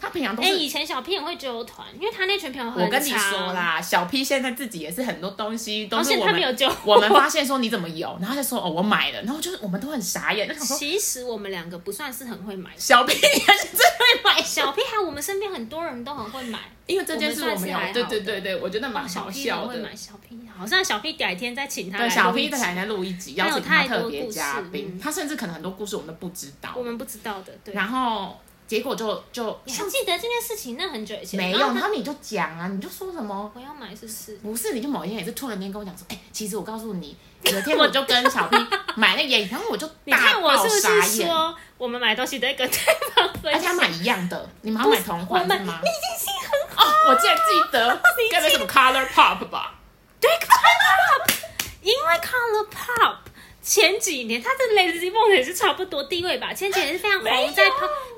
他平常都哎、是。以前小 P 也会揪团，因为他那群朋友很我跟你说，啦，小 P 现在自己也是很多东西都是我们他没有揪 *laughs* 我们发现说你怎么有，然后他就说哦我买了，然后就是我们都很傻眼，就想说其实我们两个不算是很会买，小 P 你还是最会买，小 P 还有我们身边很多人都很会买。因为这件事我我们们有对对对对，我觉得蛮好笑的。很会买，小 P 好像小 P 改天再请他对，小 P 一集在台南录一集，邀请他特别嘉宾，嗯他甚至可能很多故事我们都不知道我。们不知道的，对。然后结果就就你还记得这件事情？那很久以前没有，然后你就讲啊，你就说什么。我要买是不是？不是，你就某一天也是突然间跟我讲说，哎、其实我告诉你，*laughs* 有一天我就跟小 P 买那个眼影，然后我就你大爆看我是不，是说我们买东西都会跟对方分享？而且他买一样的，你们要买同款是吗？你已经心很哦，我竟然记得，该不会什么 Color Pop 吧？对 Color Pop，因为 Color Pop 前几年他的 Lazy Bone 也是差不多地位吧，前几年是非常红在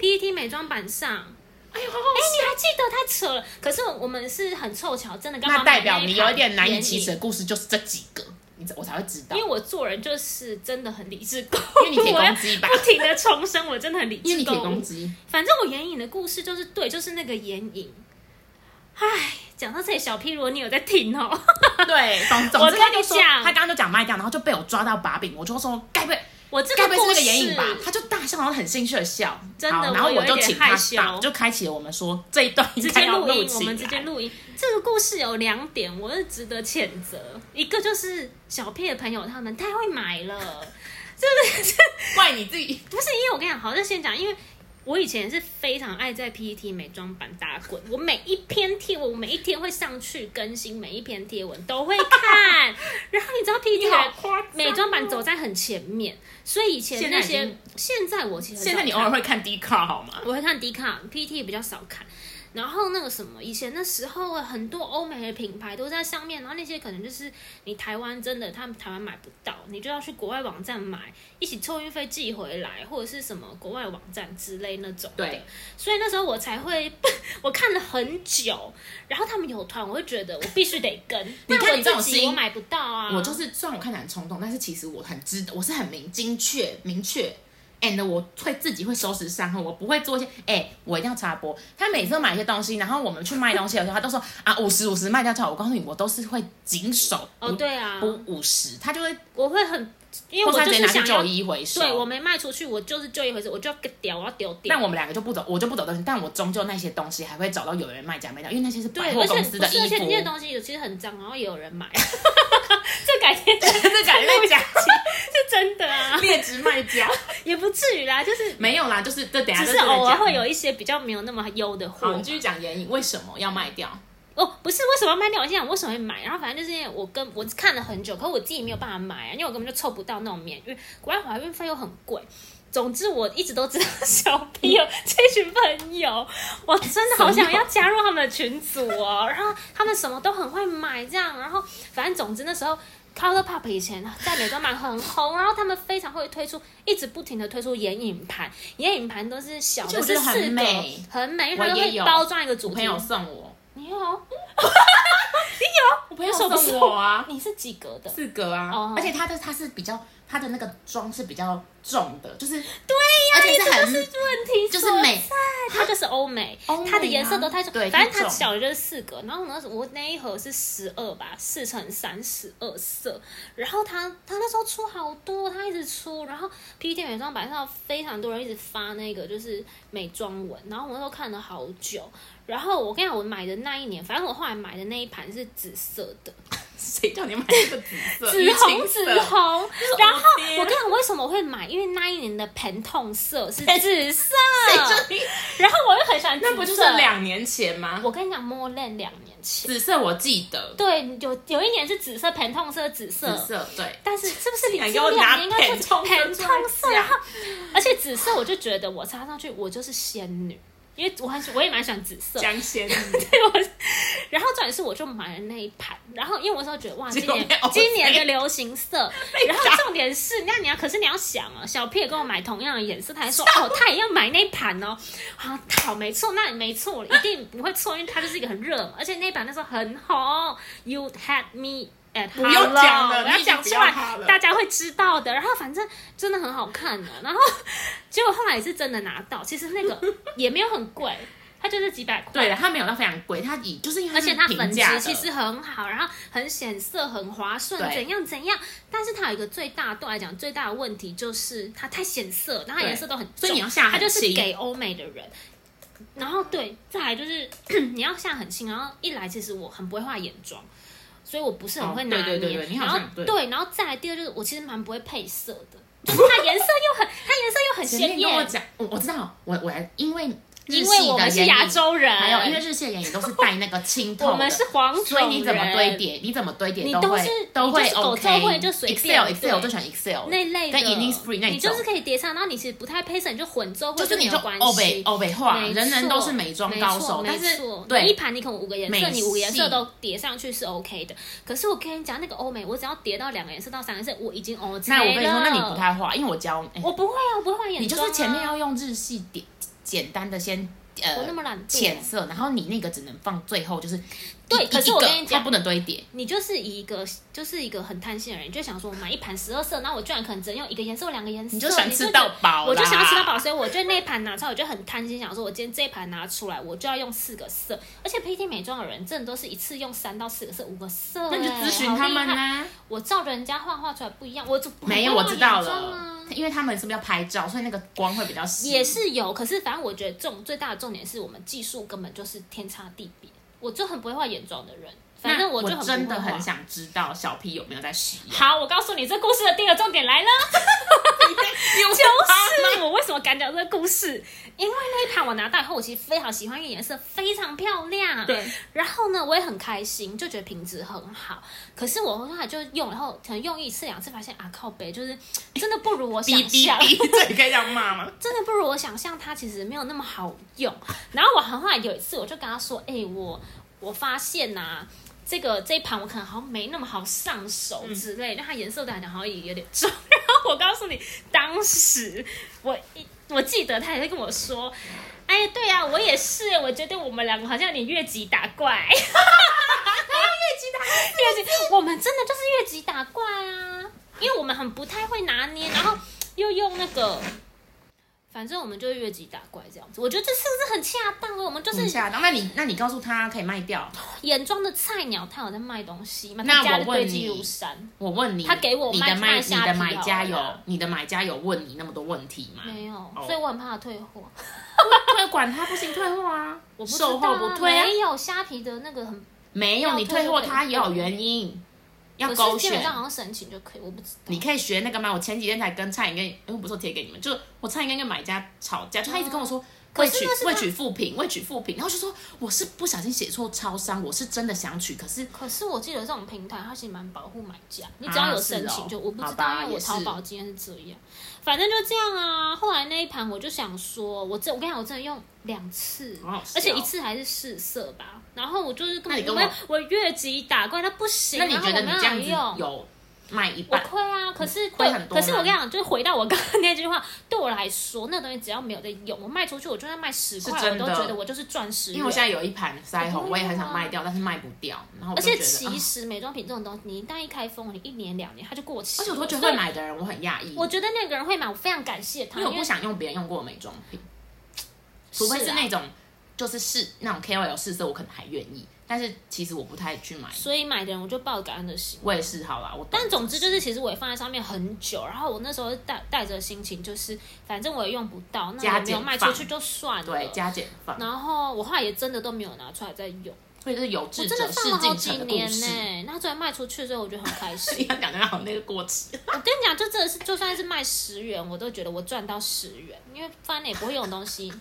PPT 美妆版上。哎呦，好哎、你还记得太扯了？可是我们是很凑巧，真的刚好那代表你有一点难以启齿的故事，就是这几个，你我才会知道因为，我做人就是真的很理智因为你铁我要公鸡吧不停的重生，我真的很理因为你铁。公鸡。反正我眼影的故事就是对，就是那个眼影。唉，讲到这里，小 P，如果你有在听哦，对，总总之 *laughs* 他就说，你讲他刚刚就讲卖掉，然后就被我抓到把柄，我就说该不会我这该不会是那个个故事眼影吧？他就大笑，然后很兴趣的笑，真的然后我就请他害羞 stop，就开启了我们说这一段直接录音，我们直接来。录音。这个故事有两点，我是值得谴责。一个就是小 P 的朋友他们太会买了，*laughs* 怪你自己，不是因为我跟你讲，好，就先讲，因为我以前是非常爱在 PPT 美妆版打滚，我每一篇贴文，我每一天会上去更新，每一篇贴文都会看。*laughs* 然后你知道 PPT 美妆版走在很前面，所以以前那些现在我其实现在你偶尔会看 D 卡好吗？我会看 D 卡，PT 比较少看。然后那个什么，以前那时候很多欧美的品牌都在上面，然后那些可能就是你台湾真的他们台湾买不到，你就要去国外网站买，一起凑运费寄回来，或者是什么国外网站之类那种。对，所以那时候我才会，*laughs* 我看了很久，然后他们有团，我会觉得我必须得跟。你看你这种心我买不到啊，我就是虽然我看起来很冲动，但是其实我很知，我是很明精确明确。And 我会自己会收拾善后，我不会做一些，哎、我一定要插播。他每次都买一些东西，然后我们去卖东西的时候，他都说啊五十五十卖掉就好。我告诉你，我都是会谨守哦对啊不五十，他就会我会很，因为我就是他直接拿去就是想要，医回收。对我没卖出去，我就是就一回事，我就要给掉，我要丢掉。但我们两个就不走，我就不走东西，但我终究那些东西还会找到有人卖家卖掉，因为那些是百货公司的衣服，而。且那些东西有其实很脏，然后也有人买。*laughs* 这改天 *laughs* 这 *laughs* 这感觉在讲是真的啊，*laughs* 劣质卖家，也不至于啦，就是没有啦，就是这等下只就是偶尔会有一些比较没有那么优的货。我们。继续讲眼影为什么要卖掉？哦，不是为什么要卖掉？我先讲为什么会买，然后反正就是因为我跟我看了很久，可我自己没有办法买啊，因为我根本就凑不到那种免运，国外怀孕费又很贵。总之，我一直都知道小 P 有 *laughs* 这群朋友，我真的好想要加入他们的群组哦。然后他们什么都很会买，这样，然后反正总之那时候 Color Pop 以前在美妆版很红，然后他们非常会推出，一直不停的推出眼影盘，眼影盘都是小的，我觉得很是四个美，很美，因为它都会包装一个主题。我朋友送我，你有？*laughs* 我朋友送我啊，你是几格的？四格啊，哦而且它的它是比较它的那个妆是比较重的，就是对呀，而且是很问题就是美，它就是欧美美啊，它的颜色都太重，对反正它小的就是四个，然后呢，我那一盒是十二吧，四乘三十二色，然后它它那时候出好多，它一直出，然后 PPT 美妆版上非常多人一直发那个就是美妆文，然后我那时候看了好久，然后我跟你讲，我买的那一年，反正我后来买的那一盘是紫色的，谁叫你买这个紫色？紫红紫红，然后我跟你讲为什么会买，因为那一年的盆痛色是紫色？然后我又很喜欢紫色，那不就是两年前吗？我跟你讲，more than 两年前，紫色我记得，对，有有一年是紫色盆痛色紫色，紫色对。但是是不是你敢给我拿两年应该是盆痛色盆痛色，然后而且紫色我就觉得我擦上去我就是仙女，因为我很喜我也蛮喜欢紫色，*laughs* 对我，然后重点是我就买了那一盘，然后因为我那时候觉得哇，今年 *laughs* 今年的流行色，*laughs* 然后重点是那你要可是你要想啊，小 P 也跟我买同样的颜色，他还说哦他也要买那一盘哦，啊好没错，那你没错，一定不会错，因为它就是一个很热嘛，而且那一盘那时候很红，You had me。At 不用讲了我要讲出来大家会知道的。然后反正真的很好看的，然后结果后来也是真的拿到，其实那个也没有很贵，它就是几百块。对，它没有到非常贵，它以就是因为而且它粉质其实很好，然后很显色、很滑顺，怎样怎样。但是它有一个最大对我来讲最大的问题就是它太显色，然后颜色都很重，所以你要下很它就是给欧美的人。然后对，再来就是 *clears throat* 你要下很轻，然后一来其实我很不会画眼妆。所以我不是很会拿捏，哦对对对对然后对。对，然后再来第二就是我其实蛮不会配色的，就是它颜色又很，它颜色又很鲜艳，面跟我讲，我我知道，我我来，因为日因为系我们是亚洲人，还有因为日系的眼影都是带那个清透的，*laughs* 我们是黄种人，所以你怎么堆叠，你怎么堆叠你都会都是都会 OK，凑会就随便 Excel Excel 我对。就喜欢 Excel 那类的，跟 Innisfree 那种。你就是可以叠上，然后你其实不太配色，你就混奏，就是你就欧北。欧北化，人人都是美妆高手，没但是错。对一盘你可能五个颜色，你五个颜色都叠上去是 OK 的。可是我跟你讲，那个欧美，我只要叠到两个颜色到三个颜色，我已经 OK 了。那我跟你说，那你不太画，因为我教，哎。我不会啊，我不会画眼你就是前面要用日系点简单的先呃浅色，然后你那个只能放最后，就是一对可是我跟你讲它不能堆叠。你就是一个就是一个很贪心的人，你就想说我买一盘十二色，然后我居然可能只能用一个颜色或两个颜色，你就想吃到饱我就想要吃到饱，所以我就那一盘拿出来，我就很贪心，想说我今天这一盘拿出来，我就要用四个色，而且 PT 美妆的人真的都是一次用三到四个色、五个色、那你就哎咨询他们呢、我照着人家画画出来不一样，我就没有，我知道了啊，因为他们是不是要拍照，所以那个光会比较细。也是有，可是反正我觉得重最大的重点是我们技术根本就是天差地别。我就很不会画眼妆的人，反正那我我就很真的很想知道小 P 有没有在使用。好，我告诉你，这故事的第二重点来了，*laughs* 就 *laughs* 就是我为什么敢讲这个故事，因为那一盘我拿到以后，我其实非常喜欢，因为颜色非常漂亮。对，然后呢，我也很开心，就觉得品质很好。可是我后来就用，然后可能用一次两次，发现啊靠北，就是 *laughs* 真的不如我想象。哔，这你可以这样骂吗？真的不如我想象，它其实没有那么好用。然后我后来有一次，我就跟他说：“哎、我我发现呐、这个这一盘我可能好像没那么好上手之类，因为它颜色对我来讲好像也有点重。然后我告诉你，当时我一我记得他也在跟我说：“哎，对呀、我也是，我觉得我们两个好像有点越级打怪。*laughs* ”越级打越级，我们真的就是越级打怪啊！因为我们很不太会拿捏，然后又用那个。反正我们就越级打怪这样子，我觉得这是不是很恰当哦？我们就是很吓到。那你那你告诉他可以卖掉。眼妆的菜鸟，他有在卖东西吗？那他家的我问你我问你，他给我卖你的卖你的买家有你的买家有问你那么多问题吗？没有，哦所以我很怕他退货。*laughs* 退管他不行，退货啊，我售后不退啊，没有虾皮的那个很，没有你退货他也有原因，要勾选可是基本。上好像申请就可以，我不知道。你可以学那个吗？我前几天才跟蔡颖跟，不是贴给你们，就我蔡颖跟一个买家吵架，就他一直跟我说。未取未取复评，未取复评，然后就说我是不小心写错超商，我是真的想取，可是可是我记得这种平台它其实蛮保护买家，你只要有申请就，我不知道，因为我淘宝今天是这样，反正就这样啊。后来那一盘我就想说，我这我跟你讲，我真的用两次而且一次还是试色吧。然后我就是根本那你跟我越级打怪，它不行，那你觉得你这样子用。有卖一我半，亏啊，可是对会很，多可是我跟你讲，就是回到我刚刚那句话，对我来说，那东西只要没有在用，我卖出去，我就算卖十块，我都觉得我就是赚十元。因为我现在有一盘腮红，我我也很想卖掉，但是卖不掉，然后而且其实美妆品这种东西，你一旦一开封，你一年两年它就过期。而且我都觉得会买的人，我很讶异，我觉得那个人会买，我非常感谢他，因为我不想用别人用过的美妆品，除非是啊那种就是试那种 KOL 试色，我可能还愿意，但是其实我不太去买。所以买的人我就抱感恩的心。我也是，好啦，我但总之就是，其实我也放在上面很久，然后我那时候带带着心情，就是反正我也用不到，那没有卖出去就算了。对加减放，然后我后来也真的都没有拿出来再用，所以就是有我志者事竟放了好几成的故年事。呢。那最后卖出去的时候，我觉得很开心 *laughs* 你心。要讲的好那个过期，*laughs* 我跟你讲，就真的是，就算是卖十元，我都觉得我赚到十元，因为反正也不会用东西，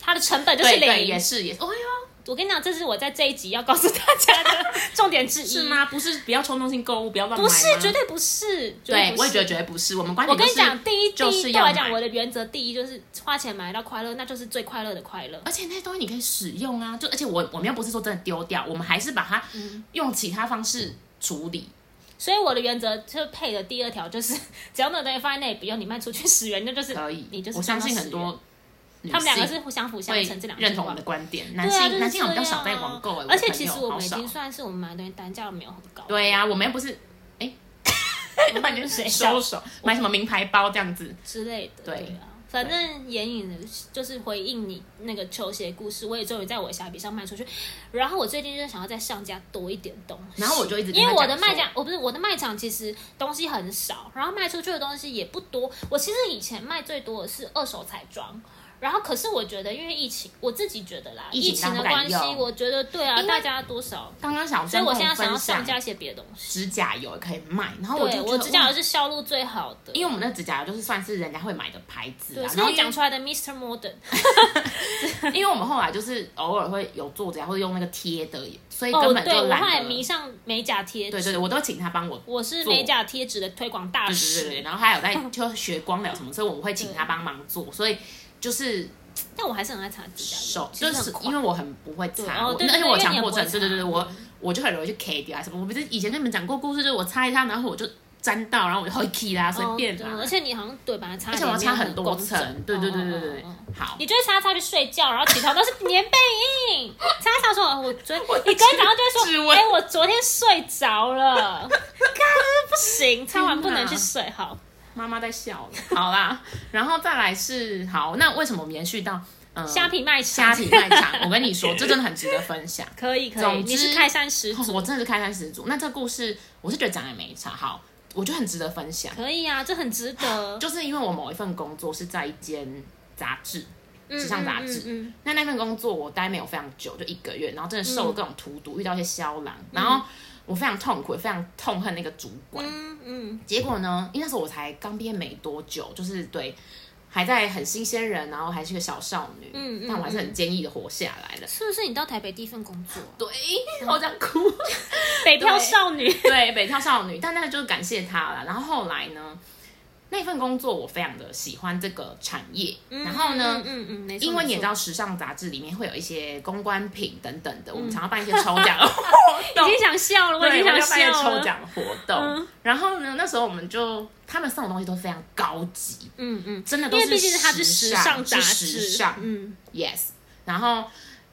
它的成本就是对对，零也。是也是，哦哟，我跟你讲，这是我在这一集要告诉大家的 *laughs* 重点之一。是？吗？不是，不要冲动性购物，不要乱买吗。不是，绝对不是。绝对，不我也觉得绝对不是。我们观点就是我跟你讲，第一，就是第一对我来讲，买我的原则第一就是花钱买到快乐，那就是最快乐的快乐。而且那些东西你可以使用啊，就而且我我们又不是说真的丢掉，我们还是把它嗯用其他方式处理。所以我的原则就配的第二条就是，*laughs* 只要那个东西放在那里不用，你卖出去十元，那就是可以，你就是我相信赚到10元很多女他们两个性是相辅相成，这两句话认同我们的。观点。男性、就是男性好像比较少在网购、欸，而且其实我们已经算是我们买的东西单价没有很高。对呀、我们又不是哎，*laughs* 我感觉谁收手买什么名牌包这样子。之类的。对啊，反正眼影的就是回应你那个球鞋故事，我也终于在我的虾皮上卖出去。然后我最近就是想要再上架多一点东西，然后我就一直因为我的卖场，我不是我的卖场，其实东西很少，然后卖出去的东西也不多。我其实以前卖最多的是二手彩妆。然后，可是我觉得，因为疫情，我自己觉得啦，疫情的关系我觉得对啊，大家多少，刚刚想所以我我现在想要上架一些别的东西。指甲油也可以卖，然后我就觉得我指甲油是销路最好的，因为我们的指甲油就是算是人家会买的牌子对，然后讲出来的 Mr. Modern，*laughs* 因为我们后来就是偶尔会有做指甲或者用那个贴的，所以哦，根本对我后就懒得。来迷上美甲贴纸，对对对，我都请他帮我我是美甲贴纸的推广大使。对对，然后他有在就学光疗什么，所以我会请他帮忙做，所以就是但我还是很爱擦指甲油，就是因为我很不会擦，而且我强迫症，对对对，我我就很容易去 K 掉啊什么。我不是以前跟你们讲过故事，就是我擦一擦，然后我就沾到，然后我就会 K 啦，随便啦。而且你好像对把它擦，而且我要擦很多层，对对对对对好。你就会擦擦去睡觉，然后起床都是棉被印，擦擦说，我昨天你隔天早上就会说，哎、我昨天睡着了，*laughs* 看不行，擦完不能去睡，好，妈妈在笑了，好啦，然后再来是好，那为什么我们延续到嗯虾皮卖场，虾皮卖场？*laughs* 我跟你说，这真的很值得分享。可以可以，你是开山始祖，*laughs* 我真的是开山始祖。那这个故事，我是觉得讲也没差，好，我觉得很值得分享。可以啊，这很值得，*laughs* 就是因为我某一份工作是在一间杂志，嗯时尚杂志。嗯嗯那那份工作我待没有非常久，就一个月，然后真的受了各种荼毒，遇到一些肖郎，然后我非常痛苦，也非常痛恨那个主管。嗯嗯结果呢，因为那时候我才刚毕业没多久，就是对。还在很新鲜人，然后还是个小少女，嗯嗯但我还是很坚毅的活下来了。是不是你到台北第一份工作啊、对，*laughs* 我想哭。北漂少女，对，北漂少女，但那个就是感谢她了。然后后来呢，那份工作我非常的喜欢这个产业，然后呢，嗯嗯嗯，因为你也知道，时尚杂志里面会有一些公关品等等的，我嗯们常要办一些抽奖 *laughs* 的活动已。经想笑了，我已对，经我想就办一些抽。奖活动。嗯然后呢，那时候我们就他们送的东西都非常高级，嗯嗯，真的都是因为毕竟它是时时尚杂是志，时尚。嗯，Yes，然后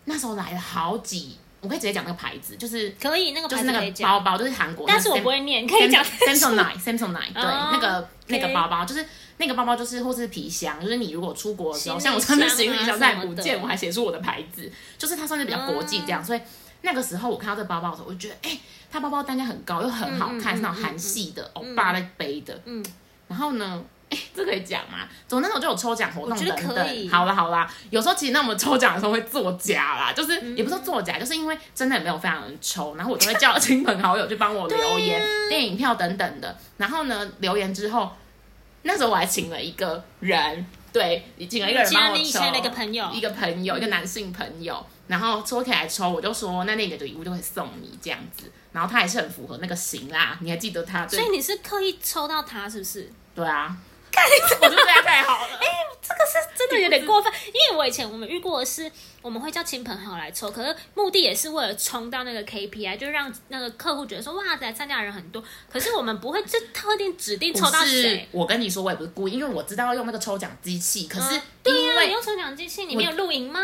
那时候来了好几，我可以直接讲那个牌子，就是可以，那个就是那个包包，就是韩国，但是我不会念，可以讲 *laughs* Samsonite Samsonite 对，哦那个那个包包就是那个包包就是或是皮箱，就是你如果出国的时候，像我上次箱啊行李箱再不见，我还写出我的牌子，就是它算是比较国际这样，所以那个时候我看到这个包包的时候，我就觉得哎、它包包单价很高，又很好看，是那种韩系的欧巴在背的，嗯，然后呢。哎，*laughs* 这可以讲吗？总那时候就有抽奖活动我觉得等可以等。好啦好啦，有时候其实那我们抽奖的时候会作假啦，就是嗯也不是作假，就是因为真的也没有非常人抽，然后我就会叫亲朋好友去帮我留言、电影票等等的。然后呢，留言之后，那时候我还请了一个人，对，请了一个人帮我抽，你以前的一个朋友一个朋友，一个男性朋友，然后抽起来抽，我就说那那个礼物就会送你这样子，然后他也是很符合那个型啦，你还记得他？所以你是刻意抽到他，是不是？对啊，我就对他太好了。*laughs* 哎，这个是真的有点过分，因为我以前我们遇过的是，我们会叫亲朋好友来抽，可是目的也是为了冲到那个 KPI，就让那个客户觉得说哇，来参加的人很多。可是我们不会就特定指定抽到谁。，我跟你说，我也不是故意，因为我知道要用那个抽奖机器，可是嗯对呀、你用抽奖机器，你没有录影吗？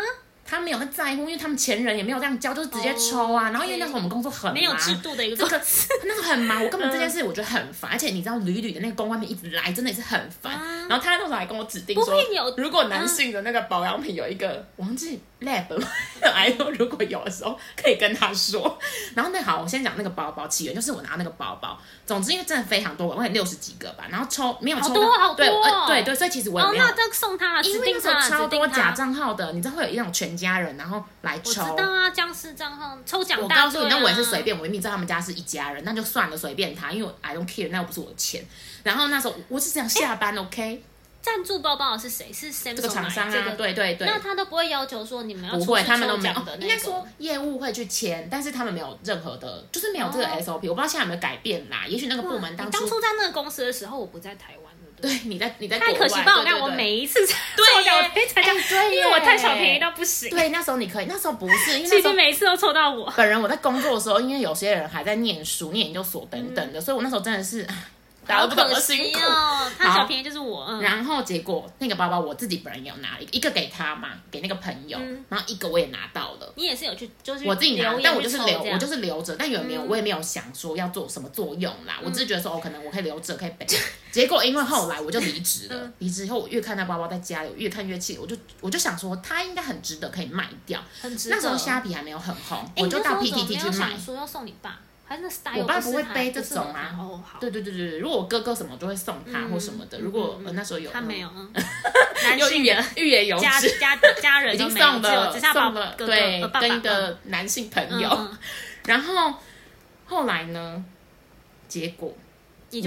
他没有在在乎，因为他们前人也没有这样教，就是直接抽啊。哦然后因为那时候我们工作很忙，没有制度的一个这个 *laughs* 那个很忙，我根本这件事我觉得很烦，而且你知道屡屡的那个公关品一直来，真的也是很烦。然后他那时候还跟我指定不说如果男性的那个保养品有一个我忘记 lab 吗？*laughs* 还说如果有的时候可以跟他说。然后那好，我先讲那个包包起源，就是我拿那个包包。总之因为真的非常多，我有六十几个吧，然后抽没有抽好到，对多好多呃对对，所以其实我也哦，没有。哦那这送他了，因为那时候超多假他。账号的，你知道会有一种全家人，然后来我知。道啊，僵尸账号抽奖、我告诉你，啊。那我也是随便，我明明知道他们家是一家人，那就算了，随便他，因为我 I don't care，那又不是我的钱。然后那时候我是想下班、o k 赞助包包的是谁？是 Samsung 这个厂商啊，这个对对对，那他都不会要求说你们要不会，他们都没有。应该说。业务会去签，但是他们没有任何的，就是没有这个哦 SOP，、我不知道现在有没有改变啦。也许那个部门当初当初在那个公司的时候，我不在台湾，对你在你在太可惜吧！我看我每一次抽对奖，耶我可以参加，哎对因为我耶贪小便宜到不行。对那时候你可以，那时候不是，因为那其实每一次都抽到我。本人我在工作的时候，因为有些人还在念书、念研究所等等的，所以我那时候真的是唉大家好都不懂可惜得辛苦。哦，贪好小便宜就是我。嗯，然后结果那个包包我自己本人有拿了一个，一个给他嘛，给那个朋友，嗯然后一个我也拿到了。你也是有去，就是我自己拿留，但我就是留，我就是留着，但有没有，嗯我也没有想说要做什么作用啦。我只是觉得说，哦，可能我可以留着，可以背。结果因为后来我就离职了，嗯离职以后我越看那包包在家里，我越看越气，我就我就想说，它应该很值得可以卖掉。很值得。那时候虾皮还没有很红，哎，我就到你那时候 PTT 去买。说要送你爸，还是那 style 我爸不会背这种啊。哦，好。对对对对对，如果我哥哥什么，我就会送他嗯或什么的。嗯如果那时候有，他没有，*laughs* 男又欲言性的欲言有家止，家家人已经送了只剩下送了，对跟一嗯。个男性朋友。然后后来呢，结果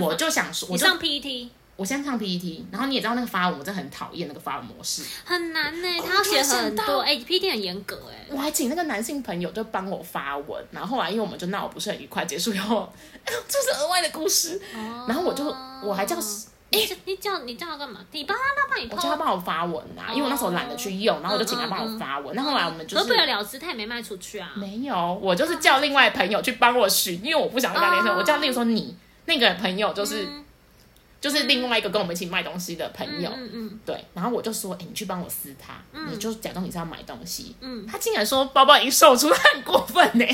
我就想说，我上 PET 我先上 PPT，然后你也知道那个发文，我真的很讨厌那个发文模式。很难呢，哦他要写很多，哎，PPT 很严格哎。我还请那个男性朋友就帮我发文，然后后来因为我们就闹不是很愉快，结束以后，*laughs* 这是额外的故事。然后我就我还叫你叫你叫你叫他干嘛？你帮他，他帮你我叫他。帮我发文啊，因为我那时候懒得去用，然后我就请他帮我发文。那后来我们就得是不了了之，他也没卖出去啊。没有，我就是叫另外朋友去帮我寻，因为我不想跟他联系。哦我叫例如说你那个朋友就是嗯就是另外一个跟我们一起卖东西的朋友，嗯嗯对，然后我就说，哎、你去帮我撕它，你就假装你是要买东西。嗯，他竟然说包包已经售出，他很过分呢、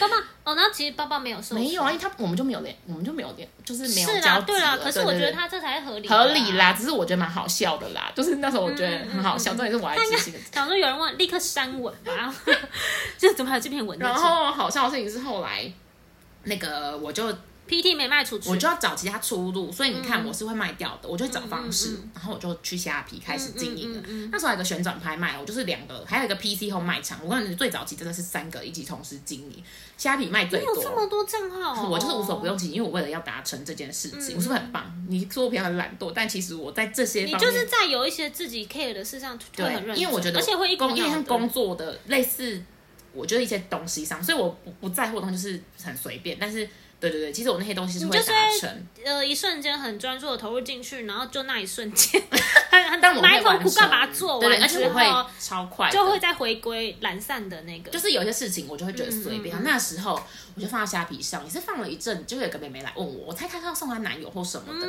包包哦，那其实包包没有售出没有啊，因为他我们就没有联，我们就没有联，就是没有是啦，对啦。可是我觉得他这才是合理的合理啦，只是我觉得蛮好笑的啦，就是那时候我觉得很好笑，嗯嗯嗯重点是我还记性的。想说有人问，立刻删文吧，然 *laughs* 后 *laughs* 就怎么还有这篇文字？然后好笑的事情是后来那个我就 PT 没卖出去，我就要找其他出路，所以你看嗯我是会卖掉的，我就会找方式，然后我就去虾皮开始经营了。那时候还有一个旋转拍卖，我就是两个，还有一个 PC 后卖场。我跟你最早期真的是三个一起同时经营，虾皮卖最你有这么多。多账号、哦，*laughs* 我就是无所不用其极，因为我为了要达成这件事情，嗯我是不是很棒？你说我平常很懒惰，但其实我在这些你方面，就是在有一些自己 care 的事上会很认对，真，因为我觉得而且会一股工，因为像工作的类似，我觉得一些东西上，所以我不不在乎的东西就是很随便，但是对对对，其实我那些东西是会达成。呃一瞬间很专注的投入进去，然后就那一瞬间，*laughs* 很但我会埋头苦干把它做完而且我会，超快，就会再回归懒散的那个，就是有一些事情我就会觉得随便。嗯嗯嗯那时候我就放到虾皮上，也是放了一阵，就有个妹妹来问我，我猜她是要送她男友或什么的。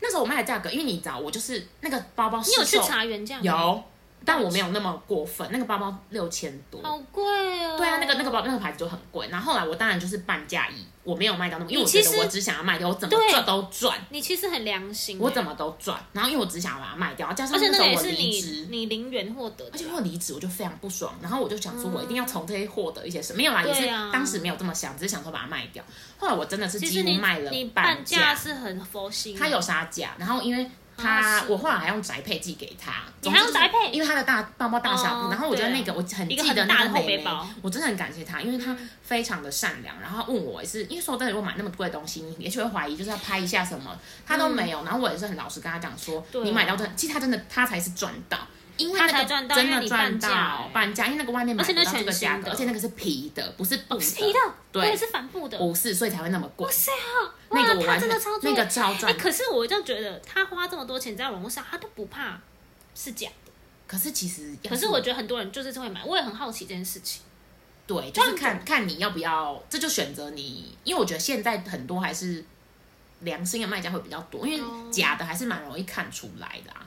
那时候我卖的价格，因为你知道，我就是那个包包嗯你有去市售查原价吗？有，但我没有那么过分，那个包包六千多。好贵哦。对啊，那个那个包那个牌子就很贵，然后后来我当然就是半价一，我没有卖掉那么，因为我觉得我只想要卖掉，我怎么对赚都赚，你其实很良心欸，我怎么都赚。然后因为我只想要把它卖掉，加上那时候我个也是你离职，你零元获得，而且我离职我就非常不爽，然后我就想说，我一定要从这些获得一些什么。没有啦，也是当时没有这么想，只是想说把它卖掉。后来我真的是几乎卖了你半半价是很佛心它，有杀价，然后因为他、我后来还用宅配寄给他，你还用宅配？因为他的大包包大小然后我觉得那个我很记得那个妹妹我真的很感谢他，因为他非常的善良，然后问我也是，因为说真的，如果买那么贵的东西，你也许会怀疑就是要拍一下什么，他都没有，然后我也是很老实跟他讲说，你买到真的，其实他真的他才是赚到。因为他那个才赚到真的赚到半价，因为那个外面买不到这个价格，而且那个是皮的，不是布是皮的，对是帆布的，不是，所以才会那么贵。是啊，那个他真的超那个超哎、赚，可是我就觉得他花这么多钱在网络上，他都不怕是假的。可是其实，可是我觉得很多人就是会买，我也很好奇这件事情。对，就是看看你要不要，这就选择你，因为我觉得现在很多还是良心的卖家会比较多，因为哦假的还是蛮容易看出来的啊。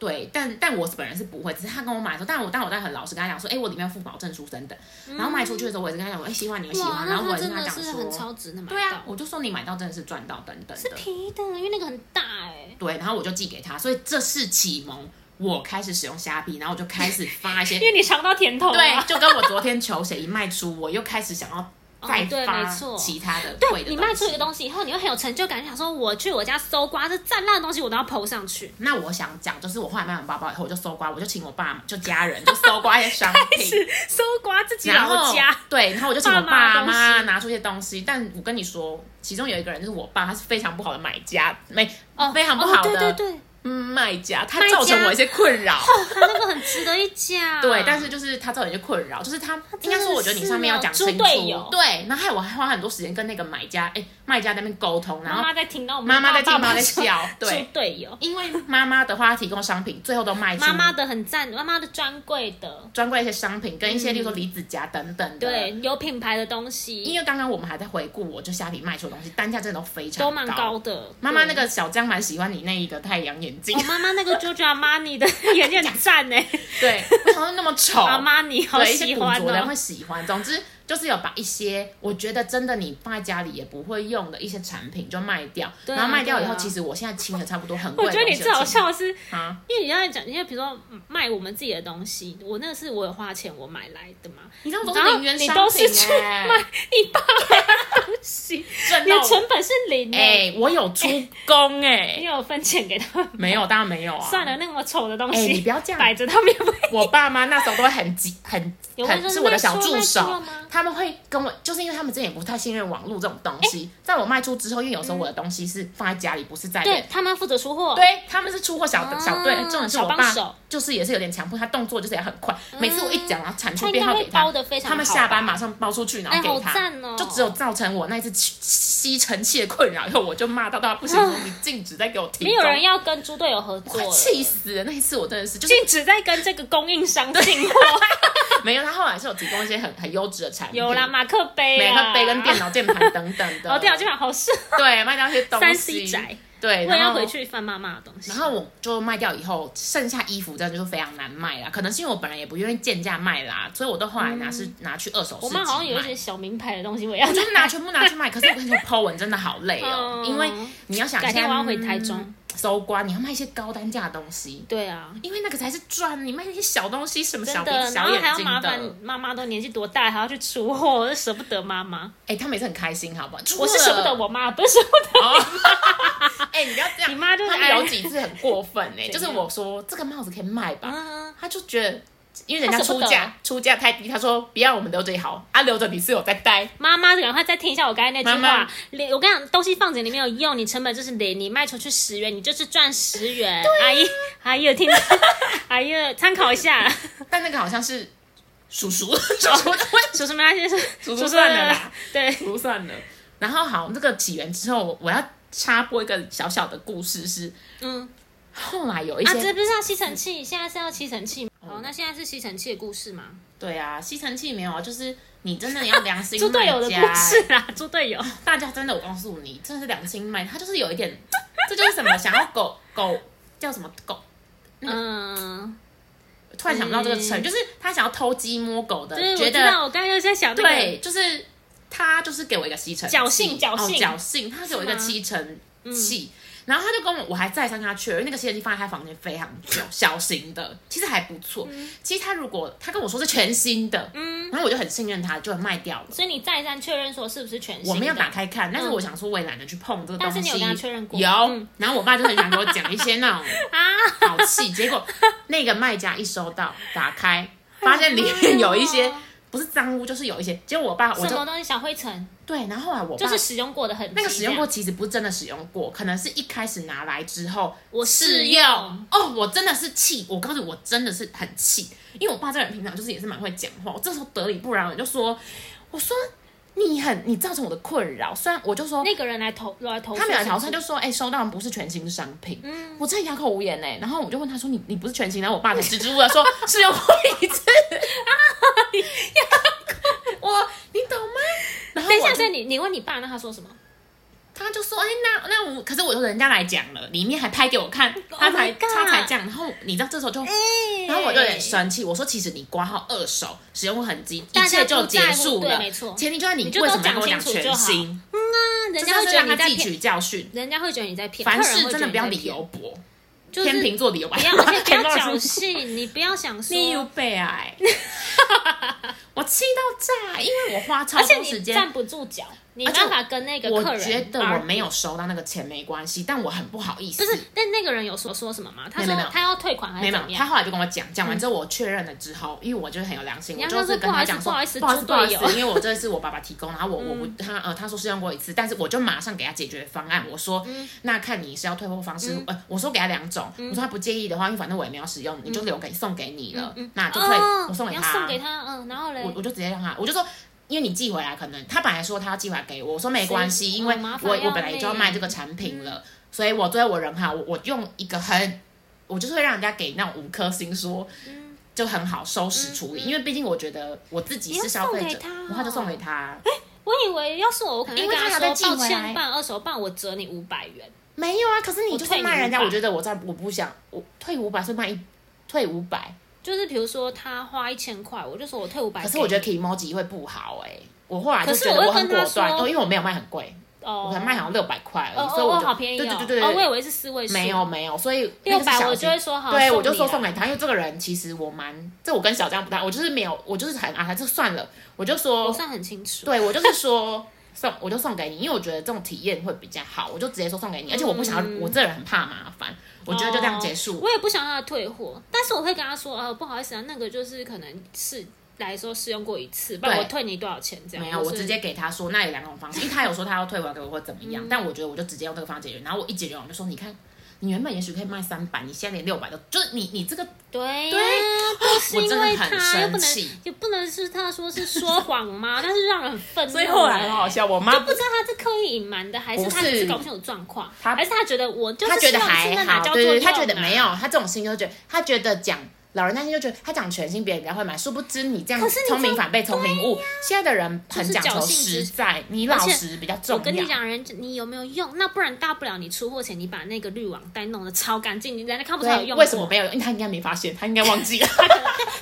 对，但但我本人是不会，只是他跟我买的时候，但我但我在很老实跟他讲说，哎、我里面要附保证书等等，然后卖出去的时候，我也是跟他讲，哎、希望你们喜，欢，然后我也是跟他讲真的是很说，超值的买到。对啊，我就说你买到真的是赚到等等是的，便宜的，因为那个很大哎、对，然后我就寄给他，所以这是启蒙我开始使用虾皮，然后我就开始发一些 *laughs* 因为你尝到甜头了。对，就跟我昨天球鞋一卖出，我又开始想要再发其他的贵对，的你卖出一个。东西以后，你会很有成就感，想说我去我家搜刮这赞烂的东西，我都要 PO 上去。那我想讲，就是我后来卖完包包以后，我就搜刮，我就请我爸就家人 *laughs* 就搜刮一些商品，搜刮自己然后老家，对，然后我就请我爸妈拿出一些东西。但我跟你说，其中有一个人就是我爸，他是非常不好的买家，没哦，非常不好的哦对对卖家，他造成我一些困扰。他那个很值得一讲。*laughs* 对，但是就是他造成一些困扰，就是他应该说，我觉得你上面要讲清楚，对，然后还有我还花很多时间跟那个买家，哎，卖家那边沟通，然后妈妈在听到我们妈妈在听妈妈在笑对。猪队友。因为妈妈的话，她提供商品最后都卖出妈妈的很赞，妈妈的专柜的，专柜一些商品跟一些，例如说离子夹等等对，，有品牌的东西，因为刚刚我们还在回顾，我就虾皮卖出的东西，单价真的都非常都蛮高的。妈妈那个小江蛮喜欢你那一个太阳眼镜哦，，妈妈那个 Giorgio Armani 的 *laughs* 眼镜很赞呢，对，为什么那么丑？阿玛尼好对，一些古喜欢哦着人会。喜欢。总之就是有把一些我觉得真的你放在家里也不会用的一些产品就卖掉，啊然后卖掉以后，啊其实我现在清的差不多很贵我。觉得你最好笑的是，啊！因为你要讲，因为比如说卖我们自己的东西，我那个是我有花钱我买来的嘛，你知道都然后是零元你都是去卖一百的东西，你的成本是零哎、哎，我有出工哎、你有分钱给他们？没有，当然没有啊。算了，那么丑的东哎、西，你不要这样。摆着他们也不。我爸妈那时候都会很急，很很是我的小助手他们会跟我，就是因为他们之前也不太信任网络这种东西，在我卖出之后，因为有时候我的东西是放在家里，不是在对他们负责出货，对，他们是出货小小队，重点是我爸就是也是有点强迫，他动作就是也很快，每次我一讲，然后产出编号给他。包，的非常，他们下班马上包出去，然后给他，就只有造成我那一次吸吸尘器的困扰，以后我就骂到他不行，*laughs* 说你禁止再给我提，没有人要跟猪队友合作气死了，那一次我真的是就是禁止再跟这个供应商进货。*laughs* *laughs* 没有，他后来是有提供一些很很优质的产品，有啦，马克杯、每啊，个杯跟电脑键盘等等的，哦，电脑键盘好适合对卖掉一些东西，三 C 宅，对，我也然后要回去翻妈妈的东西。然后我就卖掉以后，剩下衣服真的就是非常难卖啦。可能是因为我本来也不愿意贱价卖啦，所以我都后来拿是、拿去二手市嗯我集妈好像有一些小名牌的东西，我也要我就是拿全部拿去卖。可是我跟你说，Po 文真的好累哦，*laughs* 嗯。因为你要想改天我要回台中搜刮，你要卖一些高单价的东西，对啊，因为那个才是赚。你卖那些小东西，什么小鼻真的，然小后还要麻烦，妈妈都年纪多大，还要去出货，我就舍不得妈妈。哎、他每次很开心，好不好？我是舍不得我妈，不是舍不得。哦，*laughs* 哎、你不要这样。你妈就是有几次很过分哎、*laughs* 就是我说这个帽子可以卖吧，嗯，他就觉得。因为人家出价出价太低，他说不要，我们留着也好，啊留着你是有在待，妈妈赶快再听一下我刚才那句妈妈话。零，我跟你讲，东西放着里面有用，你成本就是零，你卖出去十元，你就是赚十元。阿姨，阿姨有听到？*laughs* 阿姨参考一下，但那个好像是叔叔 *laughs* 叔叔叔叔们那些是叔叔算了啦，对，叔叔算了。然后好，这个起源之后，我要插播一个小小的故事是，嗯，后来有一啊，些、这不是要吸尘器？现在是要吸尘器吗。好，那现在是吸尘器的故事吗？对啊，吸尘器没有啊，就是你真的要良心 *laughs* 猪队友的卖家故事啦，*laughs* 猪队友。大家真的，我告诉你，真的是良心卖，他就是有一点，*laughs* 这就是什么想要狗狗叫什么狗，嗯，突然想不到这个成语，嗯。就是他想要偷鸡摸狗的，觉得我刚刚又在想那个。对，就是他就是给我一个吸尘侥幸侥幸。哦、侥幸，他给我一个吸尘器。然后他就跟我，我还再三跟他确认，那个吸尘器放在他房间非常久，小型的，其实还不错。其实他如果他跟我说是全新的，嗯，然后我就很信任他，就卖掉了。所以你再三确认说是不是全新的？我没有打开看，但是嗯我想说，我也懒得去碰这个东西。但是你有跟他确认过有。嗯然后我爸就很喜欢给我讲一些那种啊，*laughs* 好气，结果那个卖家一收到，打开发现里面有一些不是脏污，就是有一些。结果我爸我什么东西小灰尘，对，然后后来我爸就是使用过的痕迹。那个使用过，其实不是真的使用过，可能是一开始拿来之后我试用用哦，我真的是气，我告诉你，我真的是很气，因为我爸这个人平常就是也是蛮会讲话，我这时候得理不饶人就说，我说。你很你造成我的困扰。虽然我就说那个人来投来投诉，他没有投诉，他就说：“哎、收到的不是全新商品。”嗯，我真的哑口无言呢。然后我就问他说：“你你不是全新？”然后我爸才支支吾吾的说：“ *laughs* 是用过一次。” *laughs* 我你懂吗？然后等一下，我就所以你你问你爸，那他说什么？他就说：“哎、那那我可是我说人家来讲了，里面还拍给我看，他才 Oh 他才这样。然后你知道这时候就，然后我就有点生气，我说其实你挂号二手使用过痕迹，一切就结束了，没错前提就是你为什么跟我讲全新？人就是要家会觉得让他汲你在骗，取教训。人家会觉得你在骗，凡事真的不要理由，博，就是天秤座理由吧，不要，而且 *laughs* 不要侥幸，你不要想说，你有被爱，*laughs* 我气到炸，因为我花超多时间。站不住脚，你办法跟那个我客人。觉得我没有。收到那个钱没关系，但我很不好意思。不是，但那个人有说说什么吗？他说他要退款还是怎么样？他后来就跟我讲，讲完之后我确认了之后，因为我就是很有良心，我就是跟他讲说，不好意思不好意思，不好意思，因为我这是我爸爸提供，然后我我不他呃他说试用过一次，但是我就马上给他解决方案，我说那看你是要退货方式，呃我说给他两种，我说他不介意的话，因为反正我也没有使用，你就留给送给你了，那就退哦，我送给他送给，他，嗯，然后嘞我，我就直接让他，我就说。因为你寄回来，可能他本来说他要寄回来给我，我说没关系，因为我我本来就要卖这个产品了，所以我最后我人好，我我用一个很，我就是会让人家给那种五颗星说，就很好收拾处理，因为毕竟我觉得我自己是消费者然后就送给他，我以为要是我，我可能因为他还要再寄回来。抱歉，办二手办我折你五百元。没有啊，可是你就是我退你卖人家，500我觉得我在我不想，我退五百是卖一退五百，就是比如说他花一千块，我就说我退五百。可是我觉得 emoji 会不好哎、我后来就可是觉得我很果断，哦，因为我没有卖很贵，哦，我才卖好像六百块而哦已，所以我哦就好便宜哦，对对对对哦，我以对，为是四位数，没有没有，所以那个是600小我就金会说好对我就说送给他，因为这个人其实我蛮，这我跟小江不太，我就是没有，我就是很啊，就算了，我就我说，算很清楚。对我就是说送，我就送给你，因为我觉得这种体验会比较好，我就直接说送给你，而且我不想要，我这人很怕麻烦，我觉得就这样结束。我也不想让他退货，但是我会跟他说，呃，不好意思啊，那个就是可能是来说试用过一次，不然对我退你多少钱这样。没有，或是我直接给他说，那有两种方式，因为他有说他要退回来给我或怎么嗯样，但我觉得我就直接用这个方式解决。然后我一解决完，我就说，你看，你原本也许可以卖三百，你现在连六百都，就是你你这个对呀、对因我真的为很他，又不能生气。也不能是他说是说谎吗？*laughs* 但是让人很愤怒、所以后来很好笑，我妈就不知道他是刻意隐瞒的，还是他是。只是搞不清楚状况，他还是他觉得我就是他觉得还好，对对对，他觉得没有，他这种心就觉得他觉得讲老人家心就觉得他讲全新，别人比较会买，殊不知你这样聪明反被聪明误。现在的人很讲求实在，你老实比较重要。我跟你讲，人你有没有用？那不然大不了你出货前你把那个滤网袋弄得超干净，你人家看不出来有，用。为什么没有？因为他应该没发现，他应该忘记了。*laughs*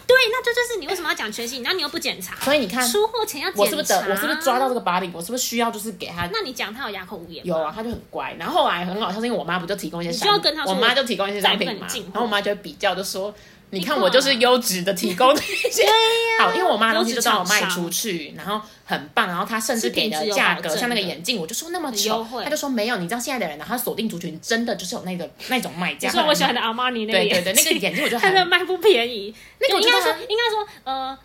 对，那这就是你为什么要讲全新，然后你又不检查，所以你看，出货前要检查。我是不是，我是不是抓到这个把柄？我是不是需要就是给他？那你讲他有哑口无言？有啊，他就很乖。然后后来很好笑，是因为我妈不就提供一些商你就要跟他说我妈就提供一些商品嘛然后我妈就会比较，就说。你看我就是优质的提供的一些，好，因为我妈的东西就帮我卖出去，然后很棒，然后她甚至给的价格像那个眼镜，我就说那么很优丑，惠她就说没有，你知道现在的人呢，他锁定族群真的就是有那个那种卖家，你说我喜欢的阿玛尼那个对对对，那个眼镜我就 *laughs* 它很的卖不便宜，那个我应该说应该说呃。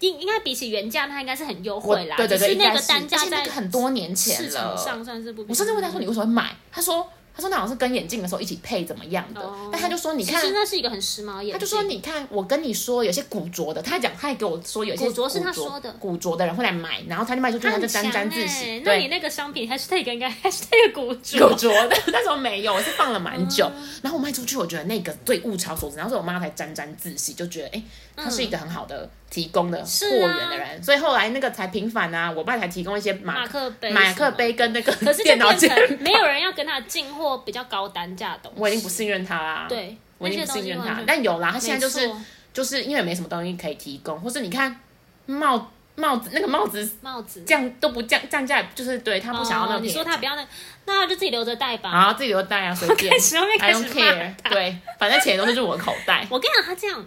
应应该比起原价，它应该是很优惠啦。对对对，是那个单价在很多年前市场了，上算是不。我甚至问他说你为什么会买？他说他说那好像是跟眼镜的时候一起配怎么样的，哦但他就说你看其实那是一个很时髦眼镜。他就说：“你看，我跟你说，有些古着的，他还讲，他还给我说，有些古着是他说的古着的人会来买，然后他就卖出去，他就沾沾自欸喜。那你，那个商品 hashtag 应该 hashtag 古着古着的那时候没有，我是放了蛮久，嗯然后我卖出去，我觉得那个最物超所值，然后所以我妈才沾沾自喜，就觉得哎，他是一个很好的提供的货源的人，所以后来那个才平反啊，我爸才提供一些马马克杯、马克。杯跟那个 *laughs* 电脑变键成没有人要跟他进货比较高单价的东西。我已经不信任他啦，对，我已经不信任他但有啦，他现在就是就是因为没什么东西可以提供，或是你看帽帽子那个帽子帽子。降都不降降价，就是对他不想要那你说他不要那，那就自己留着戴吧。啊自己留着戴啊，随便 *laughs* 开始后面，I 开 don't 始对，反正钱都是入我口袋。我跟你讲，他这样，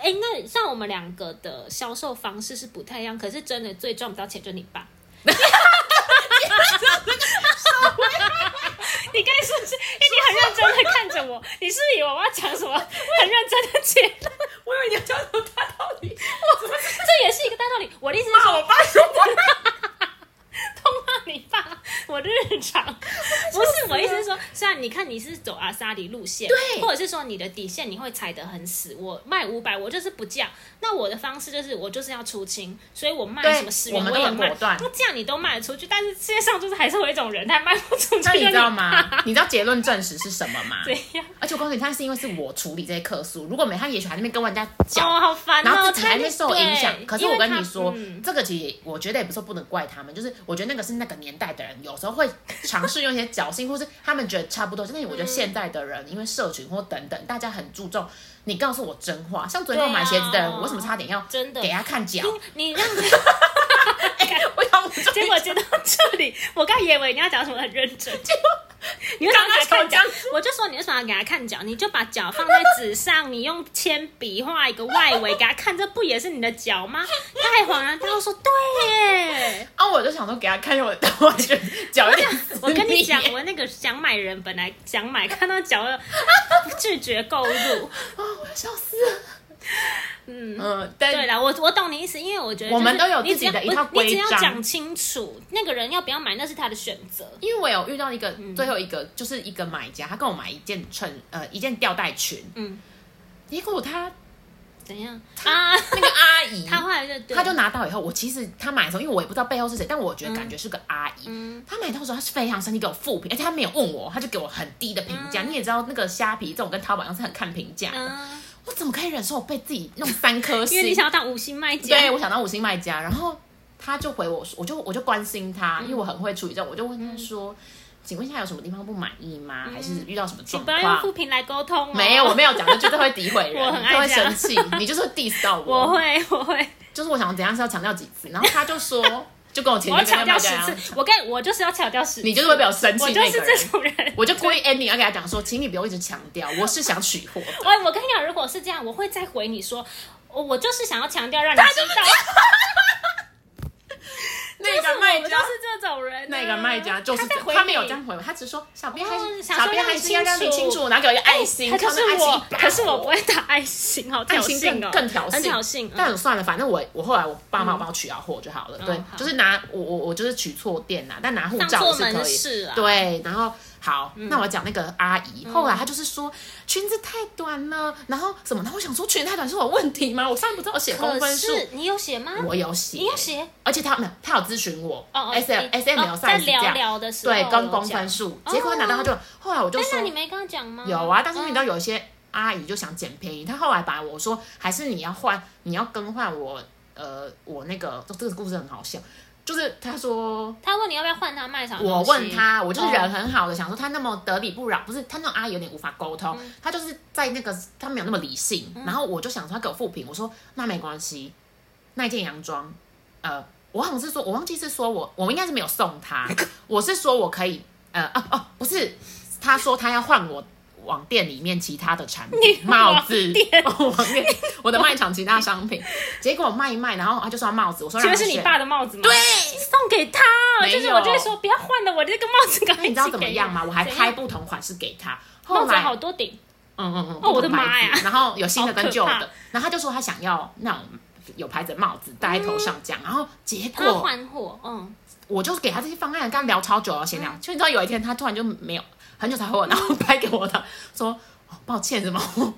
哎、那像我们两个的销售方式是不太一样，可是真的最赚不到钱就你爸。*laughs* 你刚才是不是？哎你很认真的看着我，你是不是以为我要讲什么很认真的解答？*laughs* 我以为你要讲什么大道理，*laughs* 这也是一个大道理。我的意思是，骂我爸说话。痛骂你爸，我的日常不是我意思是说，虽然你看你是走阿萨里路线，对或者是说你的底线你会踩得很死，我卖五百我就是不降，那我的方式就是我就是要出清，所以我卖对什么十元我们都也卖很果断那这样你都卖得出去，但是世界上就是还是有一种人他卖不出去，那你知道吗？你知道结论证实是什么吗？对呀？而且我告诉你，他是因为是我处理这些客诉，如果没他，也许还在那边跟人家讲。哦，好烦哦，然后自己他还没受影响。可是我跟你说，嗯这个其实我觉得也不是说不能怪他们，就是我觉得那个是那个年代的人有时候会尝试用一些侥幸，或是他们觉得差不多。但是我觉得现代的人，因为社群或等等，大家很注重你告诉我真话。像昨天跟我买鞋子的人，对啊我为什么差点要真的给他看脚？你让 *laughs* 我想我就结果接到这里，我刚以为你要讲什么很认真，*laughs* 你为什么要给他看脚？我就说你为什么要给他看脚？你就把脚放在纸上，*laughs* 你用铅笔画一个外围给他看，这不也是你的脚吗？他还恍然大悟说：“对耶。啊，我就想说给他看，因为我 *laughs* 我觉得脚有点撕”我跟你讲，我那个想买人本来想买，看到脚就拒绝购入。啊，我要笑死了。*laughs* 嗯。嗯，但对啦，我我懂你意思，因为我觉得我们都有自己的一套不你只要讲清楚，那个人要不要买那是他的选择。因为我有遇到一个、嗯最后一个，就是一个买家，他跟我买一件衬呃一件吊带裙，嗯，结果他怎样啊？那个阿姨，*laughs* 他后来就对他就拿到以后，我其实他买的时候，因为我也不知道背后是谁，但我觉得感觉是个阿姨。嗯他买到的时候，他是非常生气，给我负评，而且他没有问我，他就给我很低的评价。你也知道，那个虾皮这种跟淘宝一样是很看评价的。嗯，我怎么可以忍受我被自己弄三颗星？*laughs* 因为你想要当五星卖家，对我想当五星卖家，然后他就回我说，我就我就关心他，因为我很会处理这种，我就问他说，请问一下有什么地方不满意吗？还是遇到什么状况不要用况？负评来沟通哦。没有，我没有讲，就绝对会诋毁人，*laughs* 我很爱就会生气，你就是会 diss 到我 *laughs* 我会，我会，就是我想怎样是要强调几次，然后他就说，就跟我前我要强调十次。我跟我就是要强调十次，你就是会比较生气我就是这种人。我就故意 ending 要给他讲说，请你不要一直强调，我是想取货的。我我跟你讲，如果是这样，我会再回你说，我我就是想要强调让你知道，那个卖家我就是这种人啊。那个卖家就是他他没有这样回我，他只是说小编还哦是小编还是要让让你清楚你清楚，然后给我一个爱心，他就是我可是我不会打爱心，好挑爱心更衅哦，更挑衅，但算了，反正我我后来我爸妈帮我取到货就好了。对嗯，就是拿我我我就是取错店呐，但拿护照是可以。对，然后好，嗯。那我讲那个阿姨，后来她就是说裙子太短了，然后什么？然后我想说裙子太短是我问题吗？我上面不是有写公分数？是你有写吗？我有写，你有写？而且她没有，他有咨询我，S 你 S M size 这聊样，聊的时候对，跟公分数，结果拿到她就，后来我就哎，说那你没跟她讲吗？有啊，但是你知道嗯。有一些阿姨就想捡便宜，她后来把我说，还是你要换，你要更换我，呃，我那个这个故事很好笑，就是他说。他问你要不要换他卖场我，问他，我就是哦人很好的，想说他那么得理不饶，不是他那种阿姨有点无法沟通，嗯他就是在那个他没有那么理性，然后我就想说他给我复评，我说那没关系，那件洋装，呃，我好像是说我忘记是说我我应该是没有送他，*laughs* 我是说我可以，呃哦哦不是，他说他要换我。网店里面其他的产品，帽子，哦网店我的卖场其他商品，结果卖一卖，然后他就说要帽子，我说请问是你爸的帽子吗？对，送给他，就是我就会说不要换了，我这个帽子赶快那你知道怎么样吗？我还拍不不同款式给他，帽子好多顶，嗯嗯嗯，哦我的妈呀然后有新的跟旧的，然后他就说他想要那种有牌子的帽子戴在头上这样，然后结果换货，嗯，我就给他这些方案，跟他聊超久了，闲聊，就你知道有一天他突然就没有很久才回我，然后拍给我的说。哦抱歉，什么？*laughs*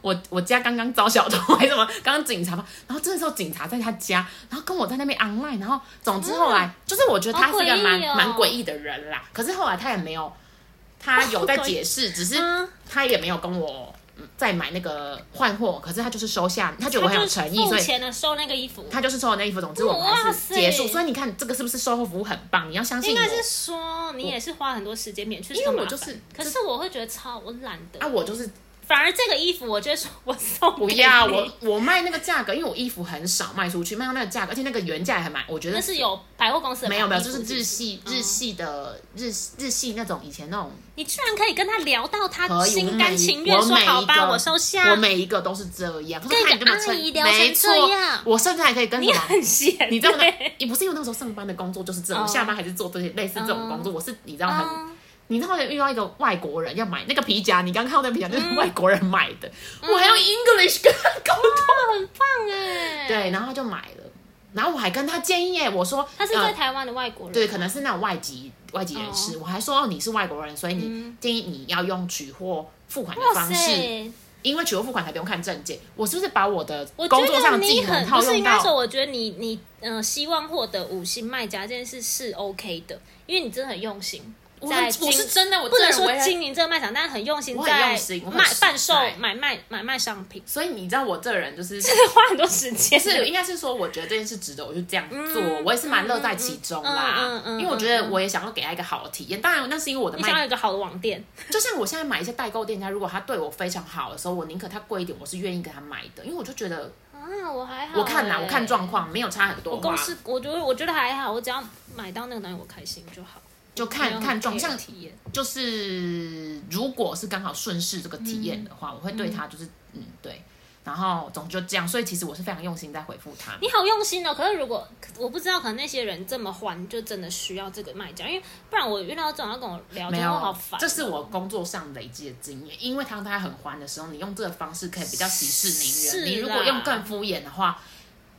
我我家刚刚遭小偷，还是什么？刚刚警察吧，然后这时候警察在他家，然后跟我在那边 online，然后总之后来、就是我觉得他是个蛮蛮诡异的人啦。可是后来他也没有，他有在解释，*laughs* 只是嗯他也没有跟我嗯再买那个换货，可是他就是收下，他觉得我很有诚意，所以钱了收那个衣服，他就是收了那衣服。总之我们还是结束，所以你看这个是不是售后服务很棒？你要相信我应该是说你也是花很多时间免去因为我就是可是我会觉得超我懒得啊，我就是反而这个衣服，我就会说我送不要我我卖那个价格，因为我衣服很少卖出去，卖到那个价格，而且那个原价也还蛮，我觉得那是有百货公司的没有没有，就是日系嗯日系的日日系那种以前那种，你居然可以跟他聊到他心甘情愿说好吧，我收下我。每一个都是这样。跟一个阿姨聊成没错这样我甚至还可以跟你？很闲，你知道吗对？你不是因为那时候上班的工作就是这种，哦下班还是做这些类似这种工作，我是你知道很。嗯你知道遇到一个外国人要买那个皮夹，你刚看到那皮夹就是外国人买的，我还用 English 跟他沟通。很棒哎！，对，然后他就买了，然后我还跟他建议耶，我说他是在呃台湾的外国人吗，对，可能是那种外籍外籍人士，我还说哦你是外国人，所以你建议你要用取货付款的方式，因为取货付款才不用看证件。我是不是把我的工作上得的技你很能套用不是应该说，到？我觉得你你呃希望获得五星卖家这件事是 OK 的，因为你真的很用心。我我是真的我不能说经营这个卖场，但是很用心在用心我卖贩售买卖买卖商品，所以你知道我这人就是 *laughs* 这花很多时间。不是，应该是说，我觉得这件事值得我就这样做，我也是蛮乐在其中啦。嗯嗯因为我觉得我也想要给他一个好的体验。当然，那是因为我的你想要一个好的网店，*laughs* 就像我现在买一些代购店家，如果他对我非常好的时候，我宁可他贵一点，我是愿意给他买的，因为我就觉得，啊，我还好欸。我看呐、我看状况，没有差很多我公，司，我觉得我觉得还好，我只要买到那个东西我开心就好。就看看状像体验。就是如果是刚好顺势这个体验的话，我会对他就是嗯对，然后总之就这样，所以其实我是非常用心在回复他。你好用心哦！可是如果我不知道，可能那些人这么欢，就真的需要这个卖家，因为不然我遇到这种要跟我聊天，没有，我好烦哦。这是我工作上累积的经验。因为当他很欢的时候，你用这个方式可以比较息事宁人。你如果用更敷衍的话，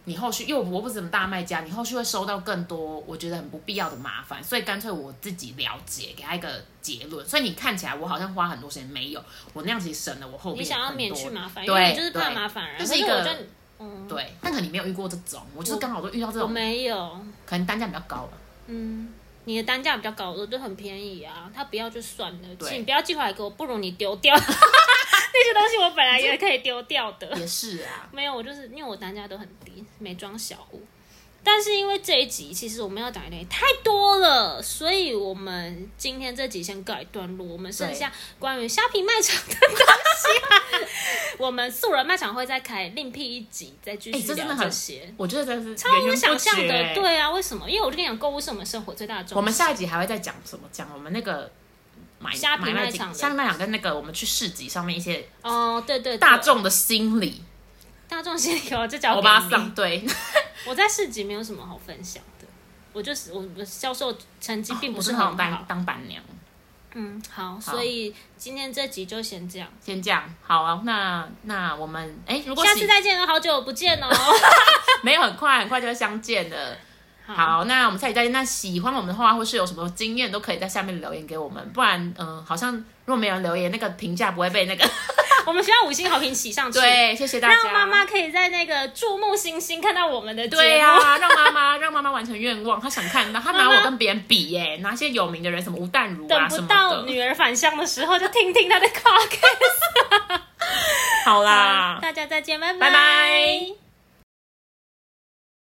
你后续因为我不是什么大卖家，你后续会收到更多我觉得很不必要的麻烦，所以干脆我自己了解，给他一个结论。所以你看起来我好像花很多时间，没有，我那样其实省了我后面你想要免去麻烦，因对为你就是怕麻烦人。就是一个嗯，对，但可能你没有遇过这种，我就是刚好都遇到这我种，没有，可能单价比较高了。嗯。你的单价比较高，我就很便宜啊，他不要就算了，对请不要寄回来给我，不如你丢掉 *laughs* 那些东西，我本来也可以丢掉的。也是啊，没有，我就是因为我单价都很低，美妆小物。但是因为这一集其实我们要讲的东西太多了，所以我们今天这集先告一段落。我们剩下关于虾皮卖场的东西、啊，*laughs* 我们素人卖场会再开另辟一集，再继哎、续聊这真的很这些。我觉得真的是超乎源源不想象的，绝对啊，为什么？因为我就跟你讲，购物是我们生活最大的重心。我们下一集还会再讲什么？讲我们那个买虾皮卖卖场虾皮卖场跟那个我们去市集上面一些哦，对对对大众的心理，大众心理哦这叫欧巴上对，我在市集没有什么好分享的，我就是我的销售成绩并不是很好。当当板娘。嗯，好，所以今天这集就先这样，先这样，好啊，那那我们哎，如果下次再见了，好久不见哦。*laughs* 没有很快很快就会相见的。好，那我们下期再见。那喜欢我们的话，或是有什么经验，都可以在下面留言给我们。不然，嗯、好像如果没有人留言，那个评价不会被那个。*laughs* 我们需要五星好评起上去，，对，谢谢大家。让妈妈可以在那个注目星星看到我们的节目。对呀、让妈妈 *laughs* 让妈妈完成愿望，她想看到，她拿我跟别人比耶，拿一些有名的人，什么吴淡如啊等不什么的。到女儿返乡的时候，就听听她的 *laughs* podcast。好啦，大家再见，拜拜拜。